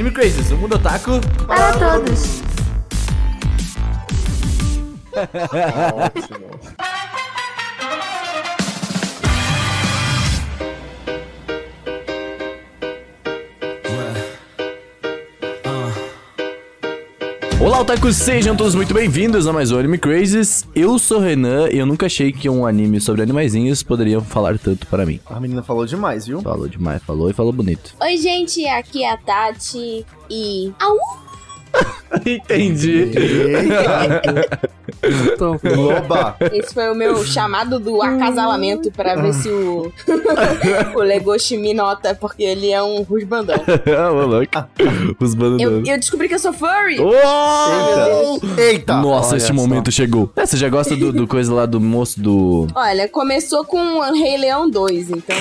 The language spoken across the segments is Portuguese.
Anime Crazes, o mundo otaku Para todos. Ótimo. Olá, otakus, sejam todos muito bem-vindos a mais um Anime Crazes. Eu sou o Renan e eu nunca achei que um anime sobre animaizinhos poderia falar tanto para mim. A menina falou demais, viu? Falou demais, falou e falou bonito. Oi, gente, aqui é a Tati e. Au! Entendi. Eita, Oba! Esse foi o meu chamado do acasalamento pra ver se o. o Legoshi me nota, porque ele é um rusbandão. Ô, louco. Os Eu, eu descobri que eu sou furry! Eita! Eita! Nossa, Olha este só. momento chegou. É, você já gosta do, do coisa lá do moço do. Olha, começou com o Rei Leão 2, então.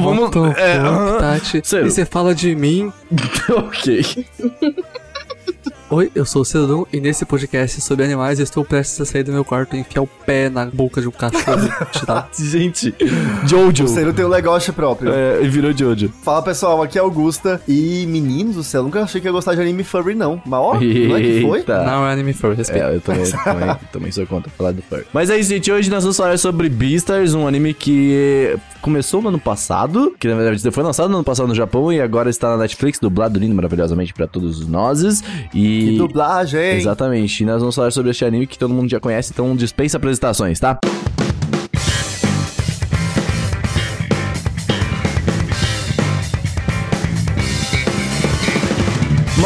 Vamos. The É. Tati? Sério. E você fala de mim? ok. Oi, eu sou o Cedron e nesse podcast sobre animais eu estou prestes a sair do meu quarto e enfiar o pé na boca de um cachorro. Gente, Jojo. O Ciro tem um legoshi próprio. É, virou Jojo. Fala pessoal, aqui é Augusta. E meninos do céu, nunca achei que ia gostar de anime furry, não. Mas ó, não é que foi? Não é anime furry, respeito. É, eu também, também, também sou contra falar do fur. Mas é isso, gente. Hoje nós vamos falar sobre Beastars, um anime que começou no ano passado, que na verdade foi lançado no ano passado no Japão e agora está na Netflix, dublado lindo maravilhosamente pra todos nós. E. Que dublagem! Exatamente. E nós vamos falar sobre este anime que todo mundo já conhece, então dispensa apresentações, tá?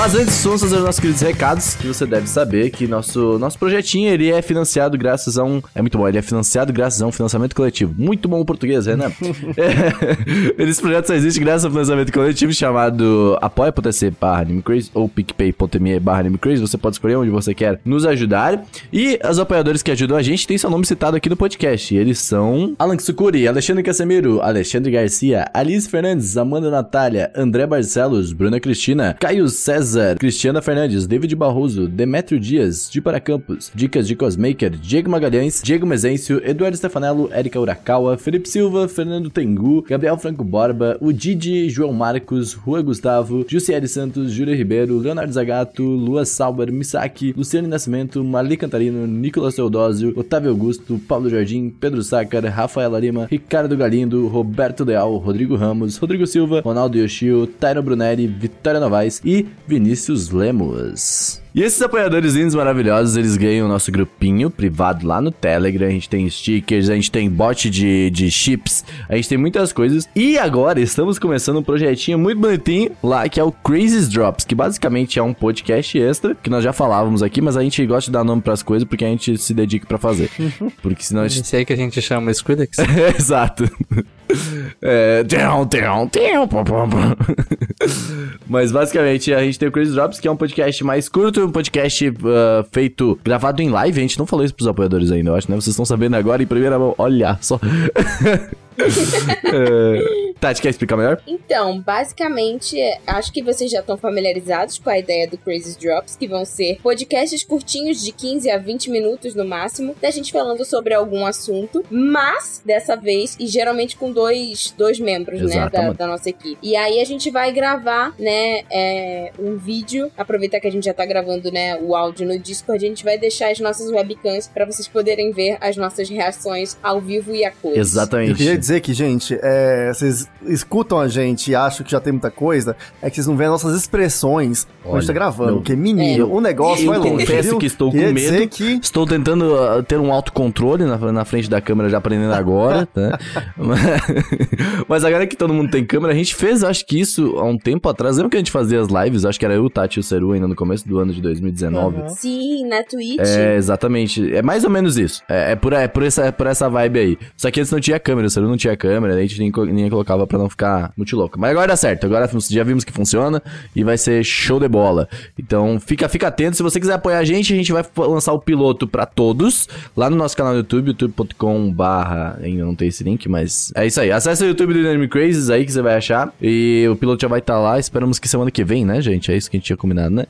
Mas antes, vamos fazer os nossos queridos recados, que você deve saber que nosso, nosso projetinho, ele é financiado graças a um... É muito bom, ele é financiado graças a um financiamento coletivo. Muito bom o português, Renan. é, esse projeto só existe graças a um financiamento coletivo chamado apoia.se barra animecrazy ou picpay.me barra animecrazy. Você pode escolher onde você quer nos ajudar. E os apoiadores que ajudam a gente têm seu nome citado aqui no podcast. Eles são Alan Tsukuri, Alexandre Casemiro, Alexandre Garcia, Alice Fernandes, Amanda Natália, André Barcelos, Bruna Cristina, Caio César, Cristiana Fernandes, David Barroso, Demétrio Dias, de Para Campos, Dicas de Cosmaker, Diego Magalhães, Diego Mezencio, Eduardo Stefanello, Erika Urakawa, Felipe Silva, Fernando Tengu, Gabriel Franco Borba, o Didi, João Marcos, Rua Gustavo, Jussiele Santos, Júlio Ribeiro, Leonardo Zagato, Lua Sauber, Misaki, Luciano Nascimento, Marli Cantarino, Nicolas Teodósio, Otávio Augusto, Paulo Jardim, Pedro Sácar, Rafaela Lima, Ricardo Galindo, Roberto Leal, Rodrigo Ramos, Rodrigo Silva, Ronaldo Yoshio, Tairo Brunelli, Vitória Novaes e Vinícius Lemos. E esses apoiadores lindos maravilhosos, eles ganham o nosso grupinho privado lá no Telegram. A gente tem stickers, a gente tem bot de, de chips, a gente tem muitas coisas. E agora estamos começando um projetinho muito bonitinho lá, que é o Crazy Drops, que basicamente é um podcast extra, que nós já falávamos aqui, mas a gente gosta de dar nome pras coisas porque a gente se dedica pra fazer. Porque senão a gente Esse aí que a gente chama Skrillex. Exato. É. Mas basicamente a gente tem o Crazy Drops, que é um podcast mais curto, um podcast ah, feito, gravado em live. A gente não falou isso pros apoiadores ainda, eu acho, né? Vocês estão sabendo agora em primeira mão. Olha só. é... Tati, quer explicar melhor? Então, basicamente, acho que vocês já estão familiarizados com a ideia do Crazy Drops, que vão ser podcasts curtinhos de 15 a 20 minutos no máximo, da gente falando sobre algum assunto, mas dessa vez, e geralmente com dois, dois membros, né, da, da nossa equipe. E aí a gente vai gravar, né, é, um vídeo, aproveitar que a gente já tá gravando, né, o áudio no Discord, a gente vai deixar as nossas webcams para vocês poderem ver as nossas reações ao vivo e a cores. Exatamente. Dizer que, gente, é, vocês escutam a gente e acham que já tem muita coisa, é que vocês não veem as nossas expressões quando a gente tá Olha, gravando. meu- Porque, menino, É. o negócio Eu vai longe, confesso viu? que estou com medo. que Estou tentando ah, ter um autocontrole na, na frente da câmera, já aprendendo agora, tá? Mas agora que todo mundo tem câmera, a gente fez, acho que isso há um tempo atrás. Lembra que a gente fazia as lives? Acho que era eu, o Tati e o Seru ainda no começo do ano de 2019. Uhum. Sim, na Twitch. É, exatamente. É mais ou menos isso. É, é por, é, por essa, é por essa vibe aí. Só que antes não tinha câmera, o Seru não tinha câmera, daí a gente nem, nem colocava pra não ficar muito louco. Mas agora dá certo, agora já vimos que funciona e vai ser show de bola. Então fica, fica atento, se você quiser apoiar a gente, a gente vai lançar o piloto pra todos lá no nosso canal no YouTube, youtube.com barra, ainda não tem esse link, mas é isso aí. Acesse o YouTube do Anime Crazes aí que você vai achar e o piloto já vai estar lá, esperamos que semana que vem, né, gente? É isso que a gente tinha combinado, né?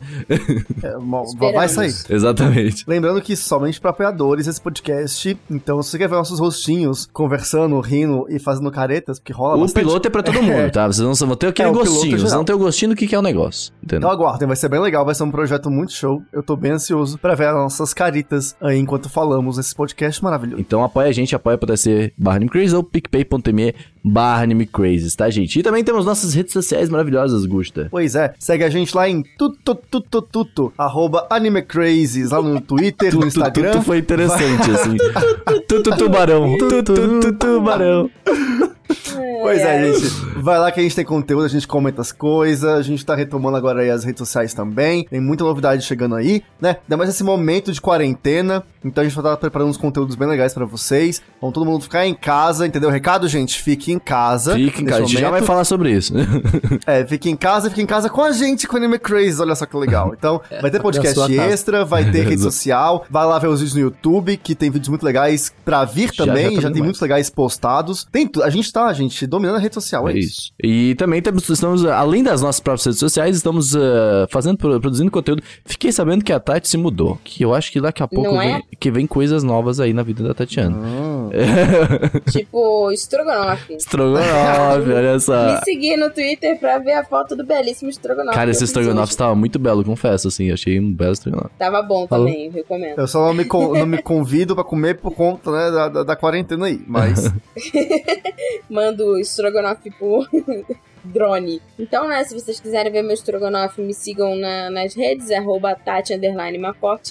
é, vai sair. Exatamente. Lembrando que somente para apoiadores esse podcast. Então, se você quer ver nossos rostinhos conversando, rindo e fazendo caretas, porque rola O bastante. piloto é pra todo mundo, tá? Vocês não vão ter aquele É, gostinho. Vocês vão ter o gostinho do que que é o negócio. Então Entendeu? aguardem, vai ser bem legal, vai ser um projeto muito show. Eu tô bem ansioso pra ver as nossas caritas aí enquanto falamos esse podcast maravilhoso. Então apoia a gente, apoia.se barra ou picpay.me barra animecrazy, tá, gente? E também temos nossas redes sociais maravilhosas, Gusta. Pois é, segue a gente lá em tuto, arroba animecrazes, lá no Twitter, no Instagram. Tudo foi interessante, assim. Tudo tubarão. Tubarão. Pois é, gente. Vai lá que a gente tem conteúdo, a gente comenta as coisas, a gente tá retomando agora aí as redes sociais também. Tem muita novidade chegando aí, né? Ainda mais esse momento de quarentena. Então a gente vai estar preparando uns conteúdos bem legais pra vocês. Vamos todo mundo ficar em casa, entendeu? Recado, gente, fique em casa. Fique em casa, a gente já vai falar sobre isso. É, fique em casa, fique em casa com a gente, com o Anime Crazy, olha só que legal. Então, vai ter podcast extra, vai ter rede social, vai lá ver os vídeos no YouTube, que tem vídeos muito legais pra vir Já, também, já já, tá tem demais. muitos legais postados. Tem a gente tá, gente, dominando a rede social, é, É isso. isso. E também temos, estamos, além das nossas próprias redes sociais, estamos ah, fazendo, pro- produzindo conteúdo. Fiquei sabendo que a Tati se mudou. Que eu acho que daqui a pouco é? vem, que vem coisas novas aí na vida da Tatiana. Hum. Tipo, estrogonofe. Estrogonofe, olha só. Me seguir no Twitter pra ver a foto do belíssimo estrogonofe. Cara, esse estrogonofe estava muito belo, confesso, assim. Achei um belo estrogonofe. Tava bom Falou. também, recomendo. Eu só não me, con- não me convido pra comer por conta, né, da, da, da quarentena aí, mas... Mando estrogonofe por drone. Então, né, se vocês quiserem ver meu estrogonofe, me sigam na- nas redes, arroba Tati.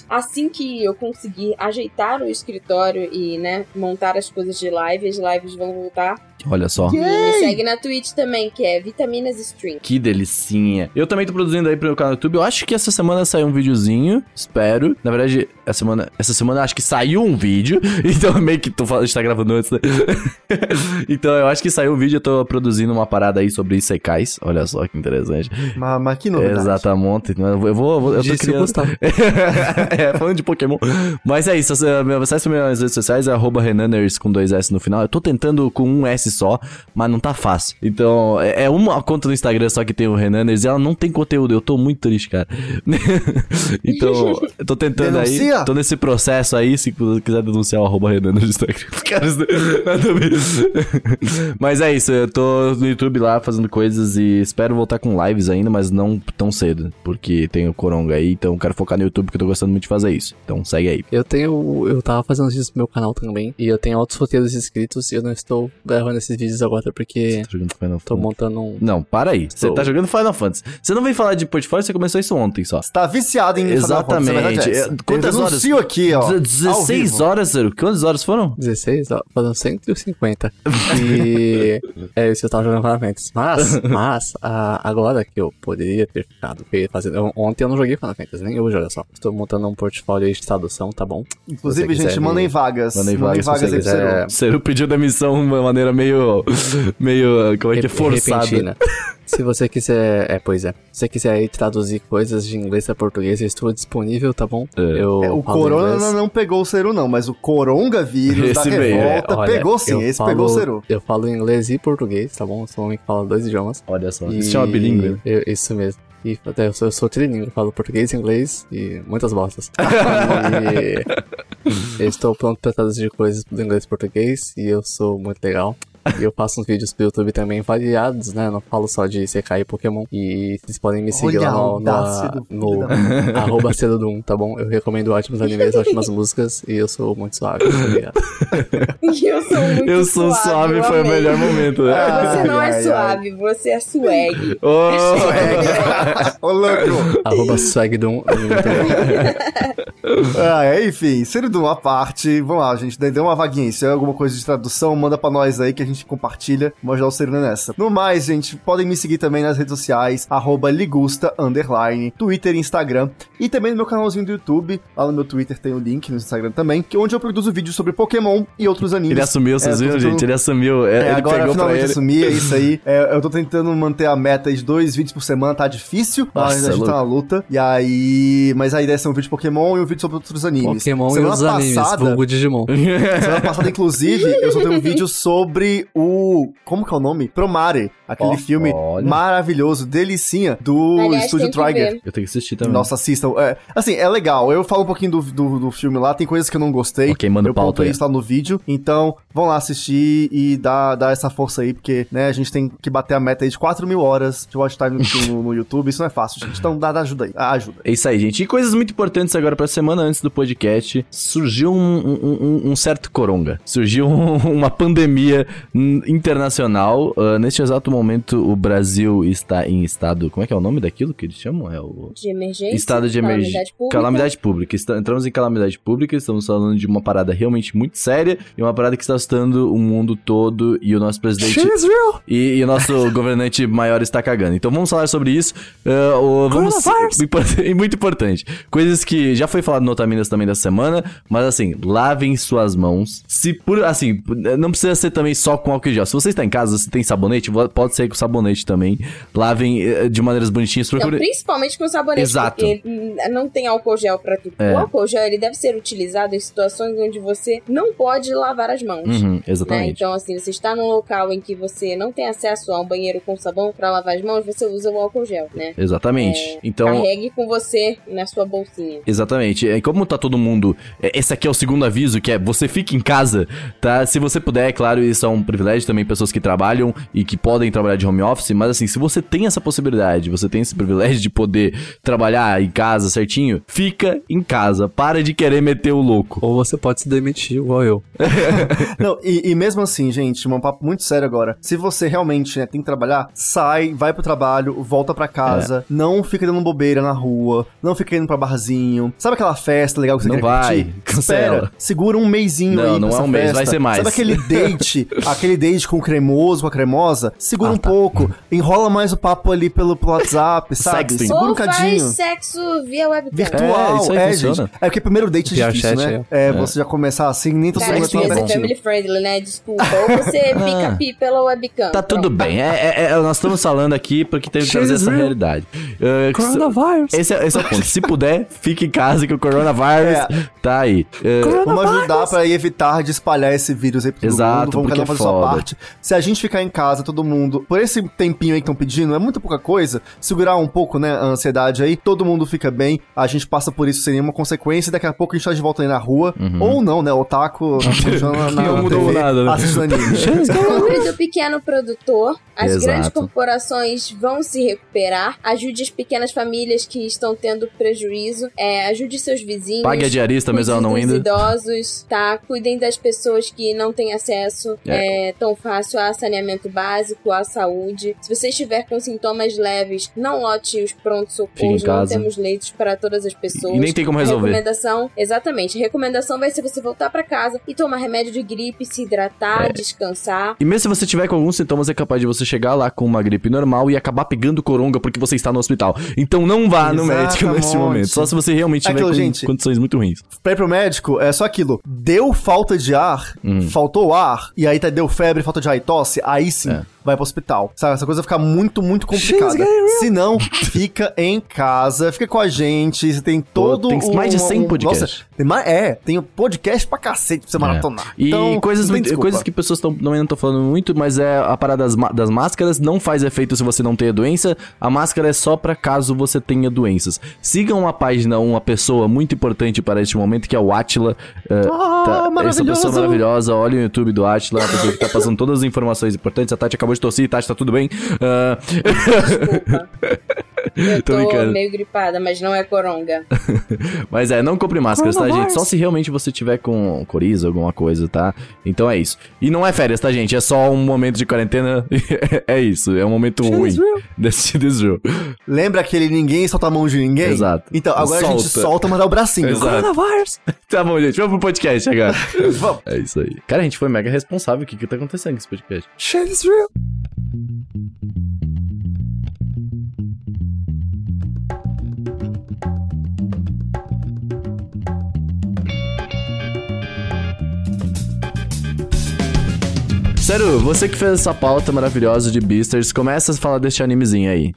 Assim que eu conseguir ajeitar o escritório e, né, montar as coisas de live, as lives vão voltar. Olha só. E me segue na Twitch também, que é Vitaminas Stream. Que delicinha. Eu também tô produzindo aí pro meu canal do YouTube. Eu acho que essa semana saiu um videozinho. Espero. Na verdade, essa semana, essa semana acho que saiu um vídeo. Então meio que tô, falando- a gente tá gravando antes, né? então eu acho que saiu um vídeo. Eu tô produzindo uma parada aí sobre Isekais. Olha só que interessante. mas, mas que novidade. Exatamente. Eu vou, eu vou, eu tô criando. É, falando de Pokémon. Mas é isso, acesse minhas redes sociais, é arroba Renaners com dois S no final. Eu tô tentando com um S só, mas não tá fácil. Então, é, é uma conta no Instagram só que tem o Renaners e ela não tem conteúdo. Eu tô muito triste, cara. então, eu tô tentando Denuncia. aí, tô nesse processo aí, se quiser denunciar o arroba Renaners no Instagram. Cara, isso- ver. Mas é isso, eu tô no YouTube lá fazendo coisas e espero voltar com lives ainda, mas não tão cedo, porque tem o Coronga aí, então eu quero focar no YouTube, que eu tô gostando muito de fazer isso. Então segue aí. Eu tenho. Eu tava fazendo vídeos pro meu canal também. E eu tenho outros roteiros inscritos. E eu não estou gravando esses vídeos agora porque Tá jogando Final tô Fantasy? montando um. Não, para aí. Você Tô. tá jogando Final Fantasy. Você não vem falar de portfólio, você começou isso ontem só. Você tá viciado em Final Fantasy, é Exatamente. essa. É, quantas eu horas? aqui, ó. Deze- ao 16 vivo. horas, Zero. Quantas horas foram? 16, ó, fazendo 150. E é isso que eu tava jogando Final Fantasy. Mas, mas, a- agora que eu poderia ter ficado fazendo. eu- Ontem eu não joguei Final Fantasy, nem eu jogo só. Estou montando um portfólio aí de tradução, tá bom? Inclusive, você gente, quiser mandem vagas. Mandem Mandem vagas, vagas se aí você pro quiser. Seru. Pediu demissão de uma maneira meio. Meio. como é que é? Forçada. repentina. Se você quiser. É, pois é. Se você quiser aí traduzir coisas de inglês pra português, eu estou disponível, tá bom? É. Eu É, o Corona inglês. não pegou o Seru, não, mas o Coronga-vírus da Esse veio, é, revolta Olha, pegou sim, esse falo- pegou o Seru. Eu falo inglês e português, tá bom? Eu sou um homem que fala dois idiomas. Olha só. E- Isso chama bilíngue. né? eu- isso mesmo. E até eu sou, eu sou trilingue, falo português, inglês e muitas bostas. e eu estou pronto pra traduzir coisas do inglês e português e eu sou muito legal. E eu faço uns vídeos pro YouTube também variados, né? Não falo só de CK e Pokémon. E vocês podem me seguir Olha lá no, audácia do no, filho no da arroba Cedodum, tá bom? Eu recomendo ótimos animes, ótimas músicas e eu sou muito suave. Obrigado. E eu sou muito Eu sou suave, eu foi o amei. melhor momento, né? Ah, Você não Ai, é ai, suave, você é swag. Ô, Ô, louco! arroba Swagdum. muito bom. Ah, é, enfim, sendo de uma parte, vamos lá, gente, dê uma vaguinha. Se é alguma coisa de tradução, manda pra nós aí que a gente compartilha. Vamos ajudar o Serena nessa. No mais, gente, podem me seguir também nas redes sociais, arroba ligusta, underline, Twitter e Instagram. E também no meu canalzinho do YouTube. Lá no meu Twitter tem o link, no Instagram também, que é onde eu produzo vídeos sobre Pokémon e outros animes. Ele assumiu, vocês É, viram, tô gente? tentando- Ele assumiu. É, É, ele agora pegou pra finalmente ele. assumi, é isso aí. É, eu tô tentando manter a meta de dois vídeos por semana, tá difícil, mas Nossa, a gente louco. tá na luta. E aí. Mas a ideia é ser um vídeo de Pokémon e um vídeo sobre outros animes. Pokémon e semana os animes, passada, vulgo Digimon. Semana passada, inclusive, eu soltei um vídeo sobre o. Como que é o nome? Promare. Aquele Ó, filme olha. maravilhoso, delicinha, do Aliás, Estúdio Trigger. Eu tenho que assistir também. Nossa, assistam. É, assim, é legal. Eu falo um pouquinho do, do, do filme lá, tem coisas que eu não gostei. Ok, manda eu pauta aí. isso lá no vídeo. Então, vão lá assistir e dar, dar essa força aí, porque, né, a gente tem que bater a meta aí de 4 mil horas de watch time no, no, no YouTube. Isso não é fácil, gente. Então, dá, dá ajuda aí. Ajuda. É isso aí, gente. E coisas muito importantes agora pra semana antes do podcast. Surgiu um, um- um- um certo coronga. Surgiu um- uma pandemia internacional. Ah, neste exato momento, o Brasil está em estado. Como é que é o nome daquilo que eles chamam? É o. De emergência. Estado de emergência. Calamidade pública. Calamidade pública. Está- entramos em calamidade pública, estamos falando de uma parada realmente muito séria e uma parada que está assustando o mundo todo e o nosso presidente. E, e o nosso governante maior está cagando. Então vamos falar sobre isso. Ah, o- vamos, e muito importante. Coisas que já foi falado no Otaminas também da semana, mas assim, lavem suas mãos. Se por assim, não precisa ser também só com álcool em gel. Se você está em casa, se tem sabonete, pode ser com sabonete também. Lavem eh, de maneiras bonitinhas. Procure... principalmente com sabonete, Exato. porque não tem álcool gel pra tudo. É. O álcool gel ele deve ser utilizado em situações onde você não pode lavar as mãos. Uhum, né? exatamente. Então, assim, você está num local em que você não tem acesso a um banheiro com sabão pra lavar as mãos, você usa o álcool gel, né? Exatamente. É, então, Carregue com você na sua bolsinha. Exatamente. E como tá todo mundo. é, Esse aqui é o segundo aviso, que é você fica em casa, tá? Se você puder, é claro, isso é um privilégio também, pessoas que trabalham e que podem trabalhar de home office, mas assim, se você tem essa possibilidade, você tem esse privilégio de poder trabalhar em casa certinho, fica em casa. Para de querer meter o louco. Ou você pode se demitir, igual eu. Não, e, e mesmo assim, gente, um papo muito sério agora. Se você realmente né, tem que trabalhar, sai, vai pro trabalho, volta pra casa. É. Não fica dando bobeira na rua. Não fica indo pra barzinho. Sabe aquela festa legal que você Não quer vai, curtir? cancela. Espera, segura um mêsinho Não, aí não pra é um mês, festa. vai ser mais. Sabe aquele date, aquele date com o cremoso, com a cremosa? Segura Ah, um tá. pouco. Enrola mais o papo ali pelo, pelo WhatsApp, sabe? Sexting. Segura um Ou faz cadinho. sexo via webcam. Virtual, É, isso aí é, funciona. gente. É porque primeiro date é difícil, chat, né? É, você já começar assim, nem todo Cara, mundo ser estar family friendly, né? Desculpa. Ou você pica pi pela webcam. Tá tudo Pronto. bem. É, é- é- nós estamos falando aqui porque tem que trazer essa real. realidade. Uh, Coronavirus. esse, é, esse é o ponto. Se puder, fique em casa que o coronavírus É. tá aí. Uh, Vamos ajudar pra evitar de espalhar esse vírus aí todo Exato, mundo. Vamos porque cada um fazer é sua foda. parte. Se a gente ficar em casa, todo mundo, por esse tempinho aí que estão pedindo, é muito pouca coisa, segurar um pouco, né, a ansiedade aí, todo mundo fica bem, a gente passa por isso sem nenhuma consequência, e daqui a pouco a gente tá de volta aí na rua. Ou não, né, o Taco na, Não mudou TV, nada, né? assistindo anime. Compre do pequeno produtor. As Exato. grandes corporações vão se recuperar. Ajude as pequenas famílias que estão tendo prejuízo. É, ajude seus vizinhos. Pague a diarista mesmo ela não indo. idosos, tá? Cuidem das pessoas que não têm acesso é, tão fácil a saneamento básico, à saúde. Se você estiver com sintomas leves, não lote os prontos Fique em socorros. Não temos leitos para todas as pessoas. E nem tem como A resolver. recomendação, exatamente. A recomendação vai ser você voltar pra casa e tomar remédio de gripe, se hidratar, É. descansar. E mesmo se você tiver com alguns sintomas, é capaz de você chegar lá com uma gripe normal e acabar pegando coronga porque você está no hospital. Então não vá no médico neste Exatamente. momento. Só se você realmente tiver Aquilo, com gente. condições muito ruins. Pra ir pro médico, é só aquilo. Deu falta de ar, Hum. faltou ar, e aí tá, deu febre, falta de ar e tosse, aí sim, É. vai pro hospital. Sabe, essa coisa vai ficar muito, muito complicada. Se não, fica em casa, fica com a gente, você tem todo tem mais de 100 um- podcasts. Nossa, mais, é, tem um podcast pra cacete pra você maratonar. É. E Então, coisas, muito- coisas que pessoas tão, também não estão falando muito, mas é a parada das, das máscaras não faz efeito se você não tem a doença. A máscara é só pra caso você tenha doenças. Sigam uma página, uma pessoa muito importante para este momento, que é o Atila. É, Ah, essa maravilhoso. pessoa maravilhosa. Olha o YouTube do Atila, uma pessoa que tá passando todas as informações importantes. A Tati acabou de tossir, Tati, tá tudo bem? Desculpa. Eu Tô tô, brincando. meio gripada, mas não é coronga. Mas é, não compre máscaras, tá, gente? Só se realmente você tiver com coriza, alguma coisa, tá? Então é isso. E não é férias, tá, gente? É só um momento de quarentena. é isso, é um momento ruim desse jogo. Lembra aquele ninguém solta a mão de ninguém? Exato. Então, agora a gente Solta. solta, mas dá o bracinho. Exato. Coronavirus. Tá bom, gente. Vamos pro podcast agora. Vamos. É isso aí. Cara, a gente foi mega responsável. O que que tá acontecendo com esse podcast? Shit is real. Sério, você que fez essa pauta maravilhosa de Beasters, começa a falar deste animezinho aí.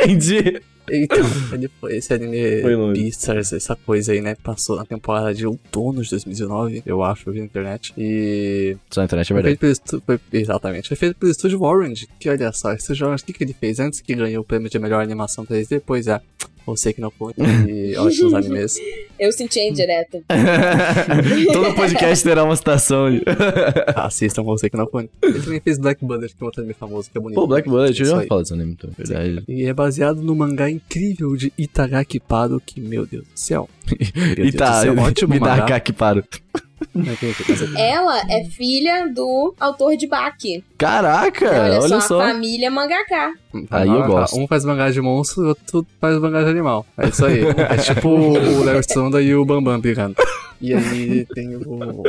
Entendi. Então, ele foi esse anime Foi. Beastars, essa coisa aí, né? Passou na temporada de outono de 2019, eu acho, eu vi na internet. E. Só na internet é Foi verdade. feito pelo foi- exatamente. Foi feito pelo estúdio Orange. Que olha só, esse Orange, o que, que ele fez antes que ganhou o prêmio de melhor animação 3D? Pois é. Você que não conta e ótimos animes. Eu senti a indireta. Todo podcast terá uma citação. de- Assistam você que não conta. Ele também fez Black Bullet, que é um anime famoso, que é bonito. Pô, Black Bullet, eu já falo desse anime, então, verdade. E é baseado no mangá incrível de Itagaki Paro, que, meu Deus do céu. Meu Deus do céu, ótimo me dá mangá. cá que paro. É- Ela é filha do autor de Baki. Caraca, olha, olha, só, a família mangaka. Aí eu gosto. Um faz mangá de monstro, o outro faz mangá de animal. É isso aí. É tipo o Larry Sonda e o Bambam brigando. E aí tem o.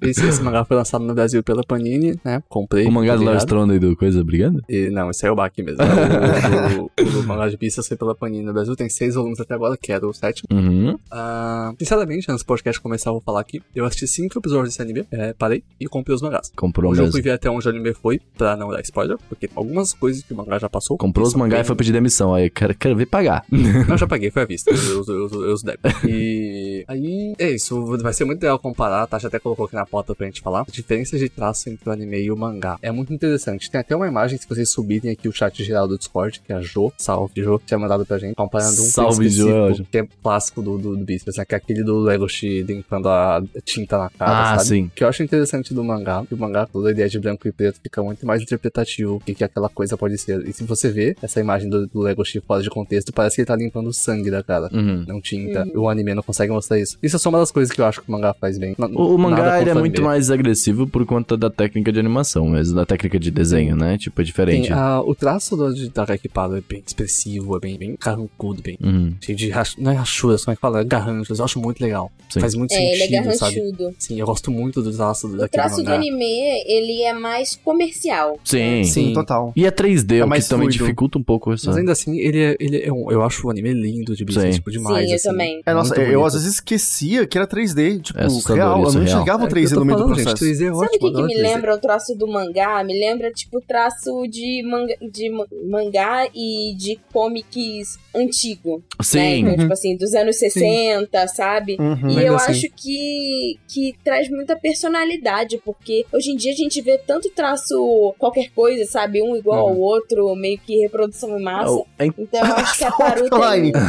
Esse, esse mangá foi lançado no Brasil pela Panini, né? Comprei. O mangá do obrigado. Lars Stronda e do Coisa brigando? E, não, esse é o Baki mesmo. É o, o, o, o mangá de pistas foi pela Panini no Brasil. Tem seis volumes até agora, que era o sétimo. Uhum. Ah, sinceramente, antes do podcast começar, eu vou falar aqui. Eu assisti cinco episódios desse anime, é, parei e comprei os mangás. Comprou Hoje eu mesmo. fui ver até onde o anime foi, pra não dar spoiler, porque algumas coisas que o mangá já passou. Comprou os são mangá e bem- foi pedir demissão. Aí, quero, quero ver pagar. Não, já paguei, foi à vista. Eu, eu, eu, eu os débitos. E aí, é isso. Vai ser muito legal comparar. A Tasha até colocou aqui na pauta pra gente falar. Diferenças de traço entre o anime e o mangá. É muito interessante. Tem até uma imagem, se vocês subirem aqui o chat geral do Discord, que é a Jo, salve Jo, tinha mandado pra gente, comparando um Salve, Jo, ótimo. que é clássico do, do, do Beastars, né? Que é aquele do Legoshi limpando a tinta na cara, Ah, sabe? sim. Que eu acho interessante do mangá, que o mangá, toda a ideia de branco e preto fica muito mais interpretativo, o que, que aquela coisa pode ser. E se você vê essa imagem do, do Legoshi fora de contexto, parece que ele tá limpando o sangue da cara. Uhum. Não tinta. O anime não consegue mostrar isso. Isso é só uma das coisas que eu acho que o mangá faz bem. O, o mangá é o muito mais agressivo por conta da técnica de animação, mas da técnica de desenho, né? Tipo, é diferente. Tem, a- o traço do, de Paro é bem expressivo, é bem, bem carrancudo, bem. Uhum. Cheio de rach... Não é rachuras, como é que fala? É garranchos. Eu acho muito legal. Sim. Faz muito É, ele é sentido, sabe? garranchudo. Sim, eu gosto muito do traço O daquele traço do mangá. anime, ele é mais comercial. Sim. Sim. total. E é 3D, É o que mais também fluido. dificulta um pouco essa. Mas ainda assim, ele é, ele é um, eu acho o anime lindo de Sim. tipo, demais. Sim, eu assim. também. É, nossa, eu às vezes esquecia que era 3D, tipo, É real. Eu não real. enxergava o É, 3D eu tô no meio do processo. Gente, 3D é Sabe o ótimo, que, que me 3D. lembra o traço do mangá? Me lembra, tipo, traço de, manga, de ma- mangá e de comics antigo. Né? Sim. Então, tipo assim, dos anos 60, sabe? Uhum. E eu assim. acho que, que traz muita personalidade, porque hoje em dia a gente vê tanto traço qualquer coisa, sabe? Um igual Uhum. ao outro, meio que reprodução em massa. É- Então eu acho que a Paru Offline. tem...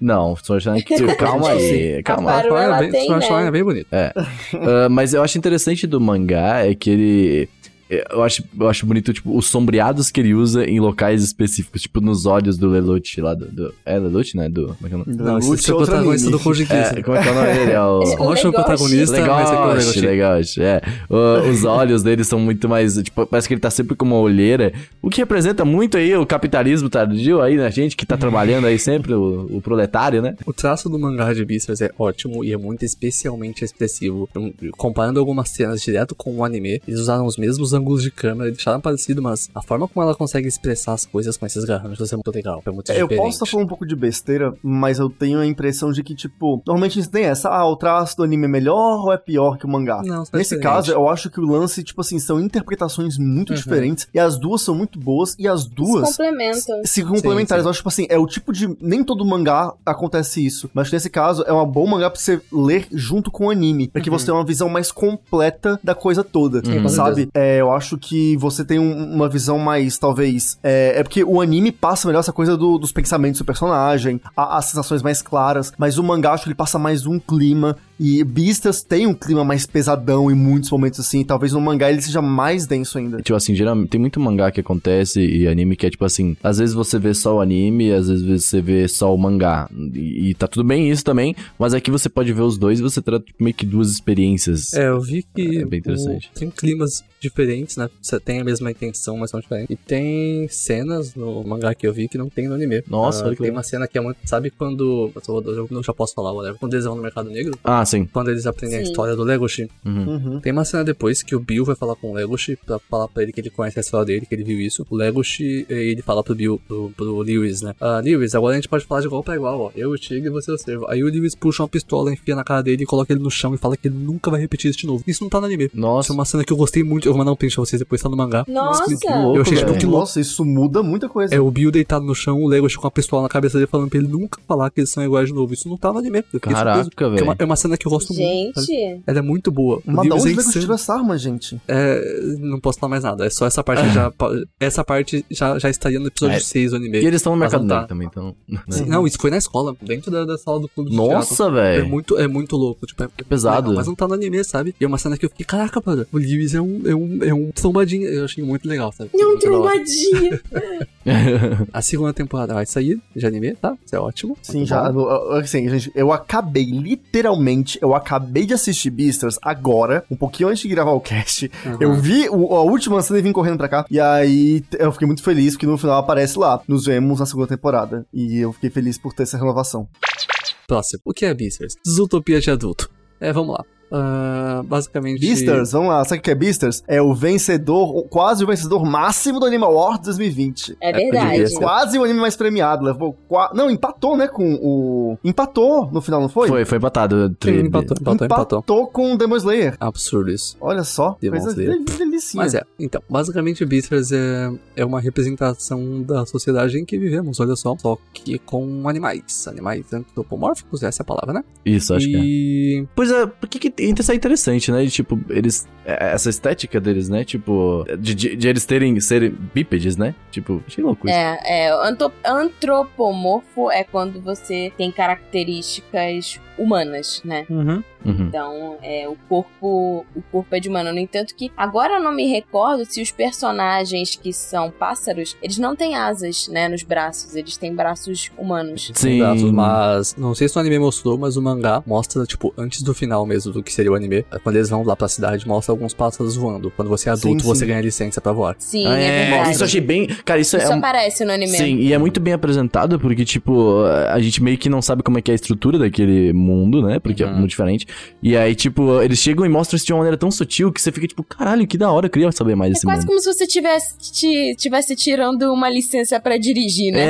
Não, tô achando que. Calma aí, calma. Paru, Swine é ela tem, né? Swine é bem bonito. Ah, mas eu acho interessante do mangá é que ele. Eu acho, eu acho bonito, tipo, os sombreados que ele usa em locais específicos, tipo nos olhos do Lelouch lá do. do é Lelouch, né? Do. Como é que é o nome? Não, esse Lute é o outro protagonista do Koji É, como é que é o nome dele? É o. É o Legoshi. protagonista, mas é com o Legoshi, Legoshi. Legoshi, é. O- os olhos dele são muito mais. Tipo, parece que ele tá sempre com uma olheira. O que representa muito aí o capitalismo tardio aí, né? Gente que tá trabalhando aí sempre, o, o proletário, né? O traço do mangá de Beastars é ótimo e é muito especialmente expressivo. Então, Comparando algumas cenas direto com o anime, eles usaram os mesmos ângulos de câmera, deixaram parecido, mas a forma como ela consegue expressar as coisas com esses garranchos é muito legal, é muito É, eu diferente. posso estar falando um pouco de besteira, mas eu tenho a impressão de que, tipo, normalmente a gente tem essa, ah, o traço do anime é melhor ou é pior que o mangá? Não, é Nesse diferente. caso, eu acho que o lance, tipo assim, são interpretações muito Uhum. diferentes, e as duas são muito boas, e as Se duas complementam. se complementares. Eu acho, tipo assim, é o tipo de. Nem todo mangá acontece isso. Mas nesse caso, é uma bom mangá pra você ler junto com o anime. Pra que você tenha uma visão mais completa da coisa toda. Com sabe? É, eu acho que você tem um- uma visão mais, talvez. É, é porque o anime passa melhor essa coisa do- dos pensamentos do personagem, a- as sensações mais claras. Mas o mangá, acho que ele passa mais um clima. E Beastas tem um clima mais pesadão em muitos momentos assim. Talvez no mangá ele seja mais denso ainda. Tipo assim, geralmente tem muito mangá que acontece e anime que é tipo assim, às vezes você vê só o anime, às vezes você vê só o mangá. E, e tá tudo bem isso também, mas aqui você pode ver os dois e você trata tipo, meio que duas experiências. É, eu vi que É bem interessante. o- tem climas diferentes, né? Você tem a mesma intenção, mas são diferentes. E tem cenas no mangá que eu vi que não tem no anime. Nossa, Ah, olha que Tem legal. uma cena que é muito. Sabe quando. Eu, tô- eu não já posso falar, whatever. Quando eles vão no mercado negro. Ah, sim. Quando eles aprendem a Sim. história do Legoshi. Uhum. Uhum. Tem uma cena depois que o Bill vai falar com o Legoshi pra falar pra ele que ele conhece a história dele, que ele viu isso. O Legoshi, eh, ele fala pro Bill, pro, pro Lewis, né? Ah, Lewis, agora a gente pode falar de igual pra igual, ó. Eu, o Tigre e você, o Servo. Aí o Lewis puxa uma pistola, enfia na cara dele e coloca ele no chão e fala que ele nunca vai repetir isso de novo. Isso não tá no anime. Isso Nossa. é uma cena que eu gostei muito. Eu vou mandar um print pra vocês depois, tá no mangá. Nossa! que louco, Eu achei tipo que louco. Nossa, isso muda muita coisa. É o Bill deitado no chão, o Legoshi com a pistola na cabeça dele falando pra ele nunca falar que eles são iguais de novo. Isso não tá no anime. Fiquei Caraca, É velho. uma, é uma cena que eu gosto muito. sabe? Gente, Ela é muito boa. Mas da Lewis onde é insano. tirou essa arma, gente? É, não posso falar mais nada. É só essa parte já. Essa parte já, já estaria no episódio É. 6 do anime. E eles estão no mercado não tá. também, então. né? Sim, Não, isso foi na escola, dentro da, da sala do clube de. Nossa, É velho. muito, é muito louco, tipo, é Que pesado. legal, mas não tá no anime, sabe? E é uma cena que eu fiquei, caraca, mano, o Lewis é um, é um, é um trombadinho. Eu achei muito legal, sabe? Muito da hora. trombadinha. A segunda temporada vai sair de anime, tá? Isso é ótimo. Sim, já. no- Assim, gente, eu acabei, literalmente, eu acabei de assistir Beastars agora, um pouquinho antes de gravar o cast. Eu vi o- a última cena e vim correndo pra cá. E aí eu fiquei muito feliz porque no final aparece lá. Nos vemos na segunda temporada. E eu fiquei feliz por ter essa renovação. Próximo. O que é Beasters? Zootopia de adulto. É, vamos lá. Ah, basicamente. Beastars, vamos lá. Sabe o que é Beastars? É o vencedor, o- quase o vencedor máximo do Animal Awards 2020. É podia verdade. ser. Quase o anime mais premiado. Levou. qua- Não, empatou, né? Com o. Empatou no final, não foi? Foi, foi empatado. Sim, Tri- empatou, empatou, empatou. com o Demon Slayer. Absurdo isso. Olha só. Demon Slayer. Delicinha. Mas é, então, basicamente Beastars é, é uma representação da sociedade em que vivemos, olha só. Só que com animais. Animais antropomórficos, essa é a palavra, né? Isso, acho que é. e... Pois é, por que isso é interessante, né? De, tipo, eles. é- Essa estética deles, né? Tipo, de, de- de eles terem. serem bípedes, né? Tipo, achei louco isso. É, é, anto- antropomorfo é quando você tem características humanas, né? Uhum. Uhum. Então, é, o corpo o corpo é de humano. No entanto que agora eu não me recordo se os personagens que são pássaros, eles não têm asas, né, nos braços, eles têm braços humanos. Sim. Braços, mas não sei se o anime mostrou, mas o mangá mostra, tipo, antes do final mesmo do que seria o anime. Quando eles vão lá pra cidade, mostra alguns pássaros voando. Quando você é adulto, Sim, você sim. ganha licença pra voar. Sim, Ah, é, verdade. Isso eu achei bem. Cara, isso, Isso é. um- aparece no anime. Sim, e é muito bem apresentado porque, tipo, a gente meio que não sabe como é que é a estrutura daquele mundo, né? Porque é Uhum. muito diferente. E aí, tipo, eles chegam e mostram isso de uma maneira tão sutil que você fica, tipo, caralho, que da hora, eu queria saber mais É desse quase mundo. como se você tivesse, ti- tivesse tirando uma licença pra dirigir, né?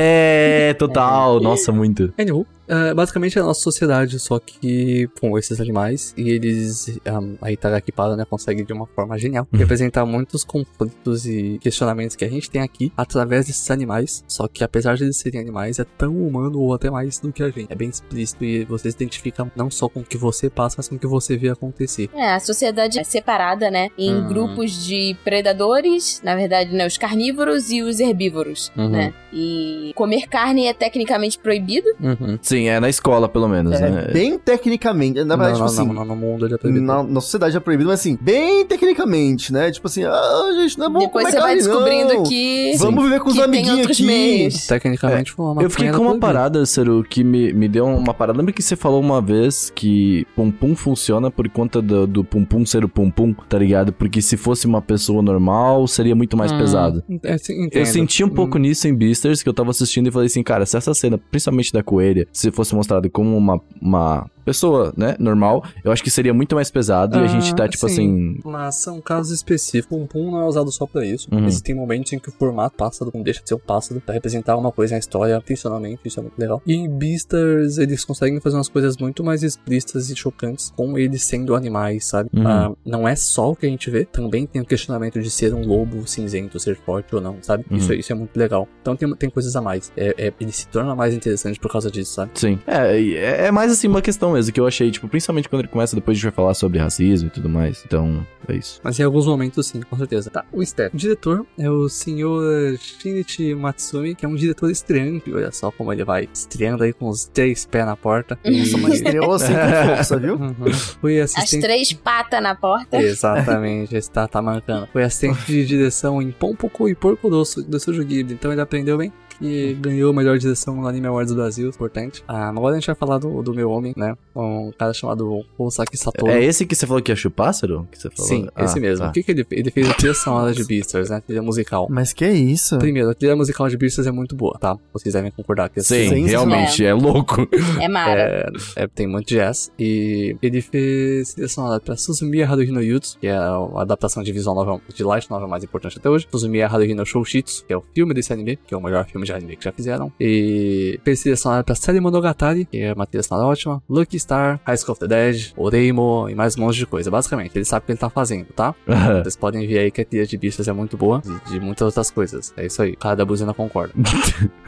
É, total. Nossa, muito. Anywho, é, basicamente é a nossa sociedade, só que com esses animais, e eles, um, a Itarakipara, né, consegue de uma forma genial representar muitos conflitos e questionamentos que a gente tem aqui através desses animais, só que apesar de eles serem animais, é tão humano ou até mais do que a gente. É bem explícito e você se identifica não só com o que você passa, mas com o que você vê acontecer. É, a sociedade é separada, né? Em Uhum. grupos de predadores, na verdade, né? Os carnívoros e os herbívoros, Uhum. né? E comer carne é tecnicamente proibido. Uhum. Sim, é na escola, pelo menos, É, né? bem tecnicamente. Na verdade, não, tipo não, assim. não, no mundo ele é proibido. Na, na sociedade é proibido, mas assim, bem tecnicamente, né? Tipo assim, ah, gente, não é bom Depois você vai descobrindo não. que, Vamos viver com os amiguinhos aqui. meios. Tecnicamente foi uma Eu fiquei maconha com uma proibida. parada, Seru, que me, me deu uma parada. Lembra que você falou uma vez que Pum Pum funciona por conta do, do Pum Pum ser o Pum Pum, tá ligado? Porque se fosse uma pessoa normal, seria muito mais Hum, pesado. é, sim, Eu entendo. senti um pouco Hum. nisso em Beasters, que eu tava assistindo e falei assim, cara, se essa cena, principalmente da coelha, se fosse mostrado como uma, uma pessoa, né, normal, eu acho que seria muito mais pesado e a gente tá, Ah, tipo sim. assim... Mas são casos específicos. O Pum não é usado só pra isso. Uhum. Existem momentos em que o formato pássaro não deixa de ser um pássaro pra representar uma coisa na história intencionalmente. Isso é muito legal. E em Beastars, eles conseguem fazer umas coisas muito mais explícitas e chocantes com eles sendo animais, sabe? Uhum. Ah, não é só o que a gente vê. Também tem o questionamento de ser um lobo cinzento, ser forte ou não, sabe? Uhum. Isso, isso é muito legal. Então tem, tem coisas a mais. É, é- ele se torna mais interessante por causa disso, sabe? Sim. É, é é mais assim uma questão mesmo, que eu achei, tipo, principalmente quando ele começa, depois a gente vai falar sobre racismo e tudo mais. Então, é isso. Mas em alguns momentos, sim, com certeza. Tá, o Steph. O diretor é o senhor Shinichi Matsumi, que é um diretor estreante. Olha só como ele vai estreando aí com os três pés na porta. Nossa, mas estreou assim com força, viu? Uhum. Foi As assistente... três patas na porta. Exatamente, está tá mancando. Foi assistente de direção em Pompoco e Porco Doce do seu Ghibli, então ele aprendeu bem. Que ganhou a melhor direção no Anime Awards do Brasil, importante. Ah, agora a gente vai falar do, do meu homem, né? Um cara chamado Osaki Satoru. É esse que você falou que achou pássaro? Que você falou? Sim, Ah, esse mesmo. tá. O que, que ele fez? Ele fez a trilha sonora de Beastars, né? A trilha musical. Mas que isso? Primeiro, a trilha musical de Beastars é muito boa, tá? Vocês devem concordar que Sim, Sim, realmente, é louco. É Mara. É, é, tem muito jazz. E ele fez trilha sonora pra Suzumiya Haruhi no Yutsu, que é a adaptação de visual novel, de light novel mais importante até hoje. Suzumiya Haruhi no Shoushitsu, que é o filme desse anime, que é o melhor filme anime que já fizeram. E fez trilha sonora pra Série Monogatari, que é uma trilha sonora ótima. Lucky Star, High School of the Dead, Oreimo e mais um monte de coisa. Basicamente, ele sabe o que ele tá fazendo, tá? Vocês podem ver aí que a trilha de Beastars é muito boa, de, de muitas outras coisas. É isso aí, o cara da buzina concorda.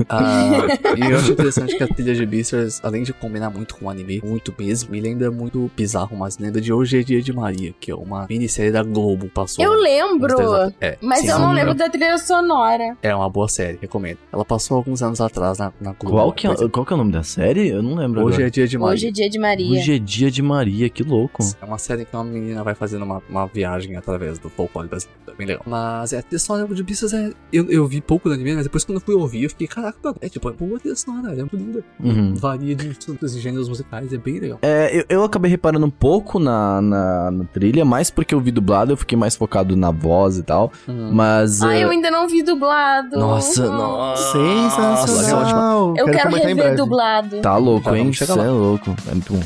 Ah, e eu acho interessante que a trilha de Beastars, além de combinar muito com o anime, muito mesmo, me lembra muito bizarro, mas lembra de Hoje é Dia de Maria, que é uma minissérie da Globo, passou. Eu lembro, É, mas sim, eu não lembro da trilha sonora. É uma boa série, recomendo. Ela passou alguns anos atrás na, na Globo. Qual que, é, exemplo. qual que é o nome da série? Eu não lembro Hoje agora. é Dia de Maria. Hoje é dia de Maria. Hoje é dia de Maria, que louco. É uma série que uma menina vai fazendo uma, uma viagem através do folclore brasileiro. É bem legal. Mas é, a trilha sonora de Beastars é. Eu, eu vi pouco do anime, mas depois quando eu fui ouvir, eu fiquei, caraca, mano, é tipo, é boa trilha sonora, é muito linda. Uhum. Varia de instrumentos e gêneros musicais, é bem legal. É, eu, eu acabei reparando um pouco na, na, na trilha, mais porque eu vi dublado, eu fiquei mais focado na voz e tal. Hum. Mas. Ai, é, eu ainda não vi dublado. Nossa, Não. nossa. Sensacional! Eu quero, em rever dublado. Tá louco, Tá, hein? chegar é louco. É muito bom.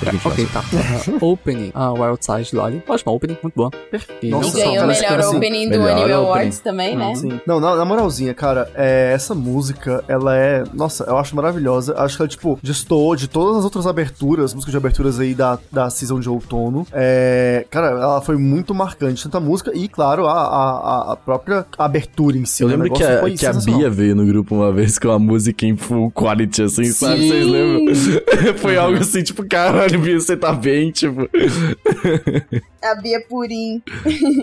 Pra quem Ok, tá. opening. A Wild Side lá ali. Ótima opening, muito boa. E Nossa, E ganhou o melhor assim, opening do melhor Anime opening. Awards também, né? Sim. Não, na, na moralzinha, cara, é, essa música, ela é. Nossa, eu acho maravilhosa. Acho que ela, tipo, destoou de todas as outras aberturas, músicas de aberturas aí da, da season de outono. É, cara, ela foi muito marcante, tanto a música e, claro, a, a, a própria abertura em si. Eu né? lembro que a, que a. Bia veio no grupo uma vez com a música em full quality, assim, sabe? Vocês lembram? Foi algo assim, tipo, caralho, Bia, você tá bem, tipo. A Bia Purim.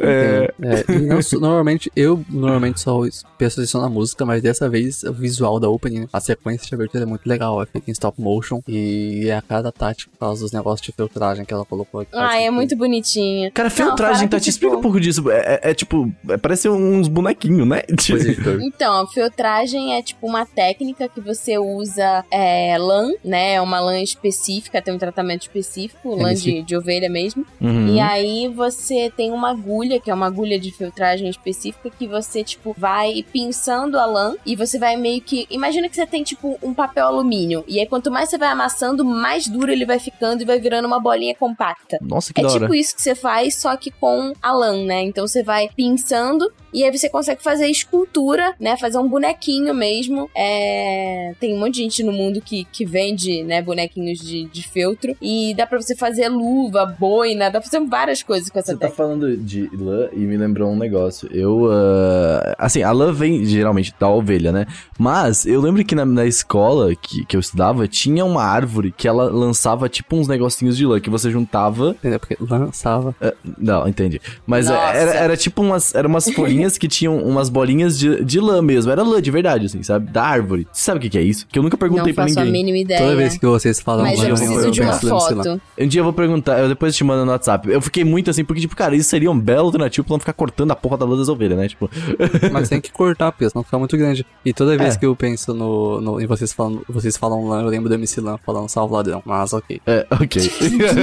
É, É, e não normalmente, eu normalmente só peço atenção na música, mas dessa vez o visual da opening, a sequência de abertura é muito legal, é feita em stop motion e é a cada tática por causa dos negócios de filtragem que ela colocou aqui. Ah, é muito bonitinha. Cara, Não, filtragem, fala tá? Te explica um pouco disso. É, é- é tipo, é, parece uns bonequinhos, né? Cor. Então, a filtragem é tipo uma técnica que você usa é, lã, né? É uma lã específica, tem um tratamento específico, lã de, de ovelha mesmo. Uhum. E aí você tem uma agulha, que é uma agulha de filtragem específica, que você, tipo, vai pinçando a lã e você vai meio que. Imagina que você tem, tipo, um papel alumínio. E aí, quanto mais você vai amassando, mais duro ele vai ficando e vai virando uma bolinha compacta. Nossa, que É tipo isso que você faz, só que com a lã, né? Então você vai pinçando e aí você consegue fazer escultura, né? Fazer um bonequinho mesmo. É... Tem um monte de gente no mundo que, que vende, né? Bonequinhos de, de feltro. E dá pra você fazer luva, boina, dá pra fazer várias coisas com essa Você tá técnica. falando de lã e me lembrou um negócio. Eu, ah, assim, a lã vem geralmente da ovelha, né? Mas eu lembro que na, na escola que, que eu estudava, tinha uma árvore que ela lançava tipo uns negocinhos de lã que você juntava. Entendeu? Porque lançava. Não, entendi. Mas Nossa. era, era tipo umas, era umas folhinhas que tinham umas bolinhas de, de lã mesmo. Era lã de verdade, assim, sabe? Da árvore. Você sabe o que, que é isso? Que eu nunca perguntei Não pra faço a ninguém. mínima ideia. Toda vez que vocês falam Mas eu preciso de uma lã. foto. Um dia eu vou perguntar, eu depois te mando no WhatsApp. Eu fiquei muito assim, porque, tipo, cara, isso seria um belo alternativo pra não ficar cortando a porra da lã das ovelhas, né? Tipo, Mas tem que cortar, porque senão fica muito grande. E toda vez É. que eu penso no, no em vocês falando, vocês falam lã, eu lembro do MC Lã falando salve ladrão. Mas ok. é, ok.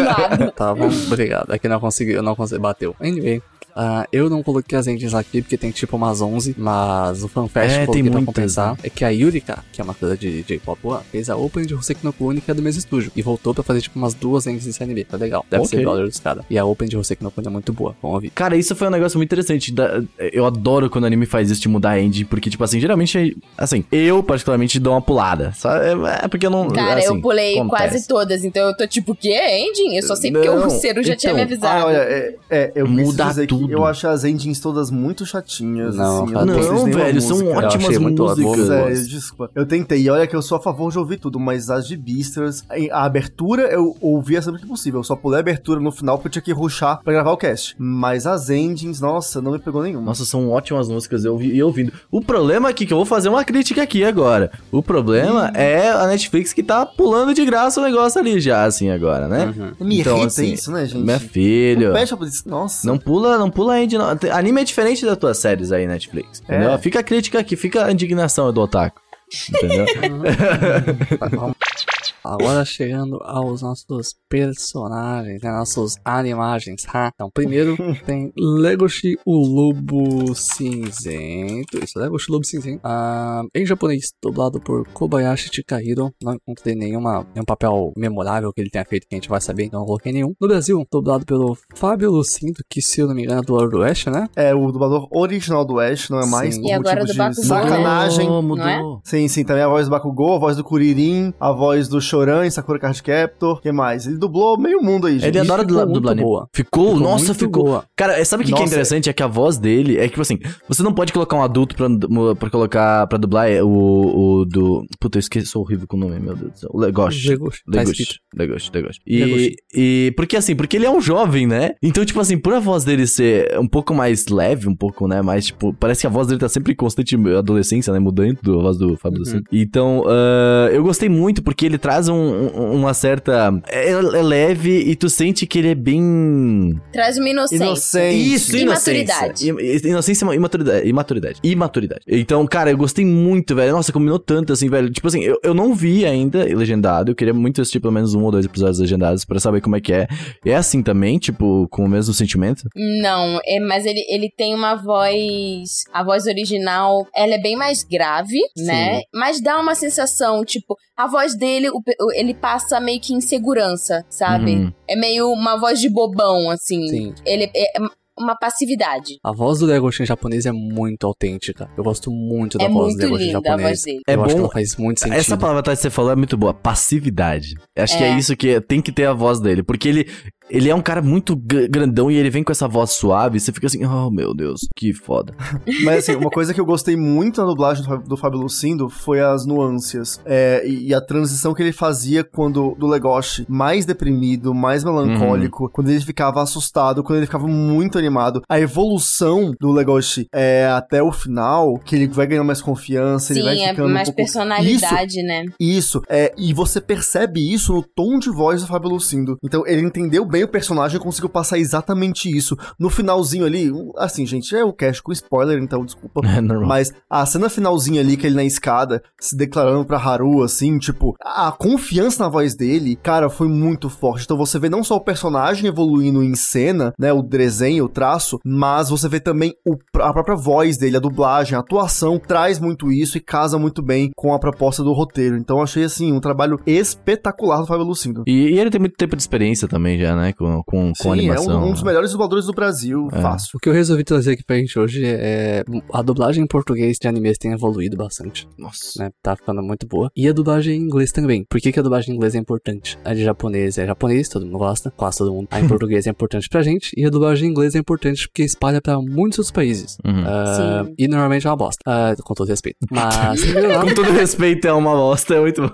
Nada. Tá bom, obrigado. É que eu não consegui, eu não consegui, bateu. Anyway. Ah, eu não coloquei as engines aqui porque tem tipo umas 11, mas o fanfest É, tem pra muitas, compensar é que a Yurika, que é uma coisa de J-pop, boa, fez a Open de Hoseki no Kuni, que é do mesmo estúdio, e voltou pra fazer tipo umas duas engines desse anime, tá legal. Deve Ok. ser brother dos caras. E a Open de Hoseki no Kuni é muito boa, vamos ouvir. Cara, isso foi um negócio muito interessante. da- Eu adoro quando o anime faz isso de mudar a engine, porque, tipo assim, geralmente, assim, eu particularmente dou uma pulada. Só, é, é porque eu não. Cara, assim, eu pulei acontece. quase todas, então eu tô tipo, que é engine? Eu só sei porque Não, o Ciro já tinha me então, avisado. Ah, olha, é, é, eu preciso Muda dizer tudo. eu acho as engines todas muito chatinhas. Não, assim, Não, nenhuma velho, são ótimas músicas. Sério, desculpa. Eu tentei, e olha que eu sou a favor de ouvir tudo, mas as de Beasters, a abertura eu ouvia sempre que possível. Eu só pulei a abertura no final porque eu tinha que rushar pra gravar o cast. Mas as endings, nossa, não me pegou nenhuma. Nossa, são ótimas músicas, eu vi e ouvindo. O problema aqui, que eu vou fazer uma crítica aqui agora. O problema é a Netflix que tá pulando de graça o negócio ali já, assim, agora, né? Uhum. me então, irrita assim, isso, né, gente? Minha filha. Não fecha. Nossa. Não pula, não pula ainda. Não. Anime é diferente das tuas séries aí, Netflix. Entendeu? É. Fica a crítica aqui, fica a indignação do Otaku. Entendeu? Agora chegando aos nossos personagens, né? Nossos animagens. ha? Então, primeiro tem Legoshi, o Lobo Cinzento. Isso, Legoshi, o Lobo Cinzento. Ah, em japonês, dublado por Kobayashi Chikahiro. Não encontrei nenhuma, nenhum papel memorável que ele tenha feito que a gente vai saber, então não coloquei nenhum. No Brasil, dublado pelo Fábio Lucindo, que se eu não me engano é do do Oeste, né? É o dublador original do Ash, não é mais Sim. por E agora motivo do de Bakugou, sacanagem. Mudou, não é? mudou. Sim, sim, também a voz do Bakugou, a voz do Kuririn, a voz do Choran em Sakura Card Captor, que mais? Ele dublou meio mundo aí, gente. Ele adora ficou dublar, muito dublar anime. boa. Ficou, Ficou nossa, muito ficou. boa. Cara, é, sabe o que, que é interessante? É que a voz dele é que, tipo assim, você não pode colocar um adulto pra, pra colocar, pra dublar é, o, o do. Puta, eu esqueci, sou horrível com o nome, meu Deus do céu. O Legoshi. Legoshi. Tá Legoshi. Legoshi, Legoshi. E, Legoshi. e porque assim, porque ele é um jovem, né? Então, tipo assim, por a voz dele ser um pouco mais leve, um pouco, né, mais, tipo, parece que a voz dele tá sempre em constante adolescência, né, mudando do a voz do Fábio Uhum. Luciano. Então, ah, eu gostei muito porque ele traz um- um- uma certa... É, é leve e tu sente que ele é bem... Traz uma inocência. Inocente. Isso, Imaturidade. inocência. Inocência e imaturidade. Imaturidade. Imaturidade. Então, cara, eu gostei muito, velho. Nossa, combinou tanto, assim, velho. Tipo assim, eu, eu não vi ainda legendado. Eu queria muito assistir pelo menos um ou dois episódios legendados pra saber como é que é. É assim também, tipo, com o mesmo sentimento? Não, é, mas ele, ele tem uma voz. A voz original, ela é bem mais grave, né? Mas dá uma sensação, tipo, a voz dele, ele passa meio que insegurança, sabe? Uhum. É meio uma voz de bobão, assim. Sim. Ele é uma passividade. A voz do Legoshi em japonês é muito autêntica. Eu gosto muito da é voz muito do Legoshi em linda a japonês. voz dele. É eu acho que bom- ela faz muito sentido. Essa palavra que você falou é muito boa. Passividade. Acho que é É. isso que tem que ter a voz dele. Porque ele, ele é um cara muito gr- grandão e ele vem com essa voz suave. Você fica assim, oh meu Deus, que foda. Mas assim, uma coisa que eu gostei muito na dublagem do Fábio- do Fábio Lucindo foi as nuances. É, e, e a transição que ele fazia quando do Legoshi mais deprimido, mais melancólico, quando ele ficava assustado, quando ele ficava muito animado. A evolução do Legoshi é, até o final, que ele vai ganhando mais confiança, ele vai Sim, é ficando um mais pouco... personalidade, né? Isso, é, e você percebe isso no tom de voz do Fábio Lucindo. Então, ele entendeu bem o personagem e conseguiu passar exatamente isso. No finalzinho ali, assim, gente, é o cast com spoiler, então desculpa. É normal. Mas a cena finalzinha ali, que ele na escada, se declarando pra Haru, assim, tipo, a confiança na voz dele, cara, foi muito forte. Então você vê não só o personagem evoluindo em cena, né, o desenho, o traço, mas você vê também o- a própria voz dele, a dublagem, a atuação, traz muito isso e casa muito bem com a proposta do roteiro. Então eu achei, assim, um trabalho espetacular do Fábio Lucindo. E, e ele tem muito tempo de experiência também já, né? Com, com, com Sim, é animação. um, um dos melhores dubladores do Brasil, É. fácil. O que eu resolvi trazer aqui pra gente hoje é a dublagem em português de animes tem evoluído bastante, Nossa. né? Tá ficando muito boa. E a dublagem em inglês também. Por que, que a dublagem em inglês é importante? A de japonês é japonês, todo mundo gosta, quase todo mundo. A em português é importante pra gente. E a dublagem em inglês é importante porque espalha pra muitos outros países. Uhum. Ah, Sim. e normalmente é uma bosta. Ah, com todo respeito. Mas. Com todo respeito, é uma bosta, é muito bom.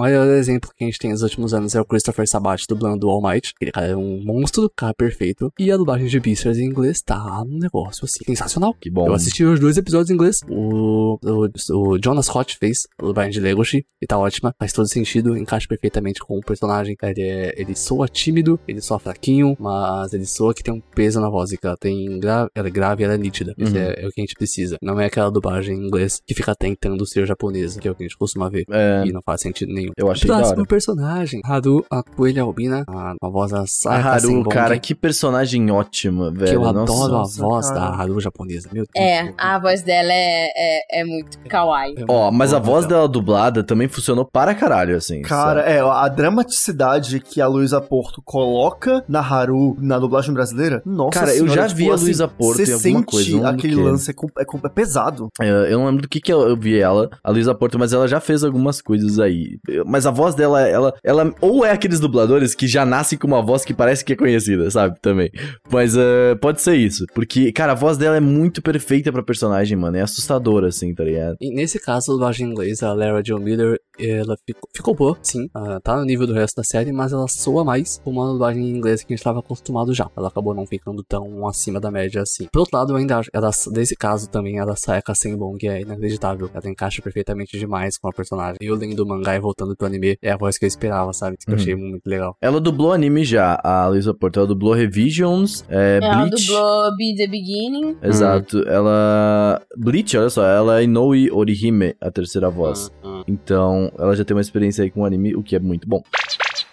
O maior exemplo que a gente tem nos últimos anos é o Christopher Sabat dublando o All Might. Aquele cara é um monstro, cara perfeito. E a dublagem de Beastars em inglês tá um negócio assim, sensacional. Que bom. Eu assisti os dois episódios em inglês. O, o, o Jonas Scott fez a dublagem de Legoshi e tá ótima. Faz todo sentido, encaixa perfeitamente com o personagem. Ele, é, ele soa tímido, ele soa fraquinho, mas ele soa que tem um peso na voz e que ela tem gra ela é grave e ela é nítida. Isso Uhum. é, é o que a gente precisa. Não é aquela dublagem em inglês que fica tentando ser japonesa, que é o que a gente costuma ver. É, E não faz sentido nenhum. Eu achei da Próximo hora. personagem, Haru, a coelha albina, a, a voz da A Sayaka Haru, Senbonji, cara, que personagem ótima, velho. que eu Nossa. adoro a voz cara. da Haru japonesa. Meu Deus. É, a voz dela é, é, é muito kawaii. É Ó, mas a voz então. dela dublada também funcionou para caralho, assim. Cara, sabe? é, a dramaticidade que a Luísa Porto coloca na Haru, na dublagem brasileira, nossa Cara, eu senhora, já vi a assim, Luísa Porto Você em alguma sente coisa, não aquele quê. lance, é, é é pesado. É, Eu não lembro do que que eu, eu vi ela, a Luísa Porto, mas ela já fez algumas coisas aí. Mas a voz dela, ela, ela ou é aqueles dubladores que já nascem com uma voz que parece que é conhecida, sabe? Também. Mas é, pode ser isso. Porque, cara, a voz dela é muito perfeita pra personagem, mano. É assustadora, assim, tá ligado? E nesse caso, a dublagem em inglês, a Lara Jo Miller, ela ficou, ficou boa, sim. ah, tá no nível do resto da série, mas ela soa mais com uma dublagem em inglês que a gente tava acostumado já. Ela acabou não ficando tão acima da média assim. Por outro lado, eu ainda acho, ela, nesse caso também, ela Sayaka Senbong é inacreditável. Ela encaixa perfeitamente demais com a personagem. E eu lendo o mangá e voltando pro anime, é a voz que eu esperava, sabe? Que eu Uhum. achei muito legal. Ela dublou anime já, a Luísa Porto. Ela dublou Revisions, é, Ela Bleach. dublou Be The Beginning. Exato. Ela. Bleach, olha só, ela é Inoue Orihime, a terceira voz. Ah, Então, ela já tem uma experiência aí com anime, o que é muito bom.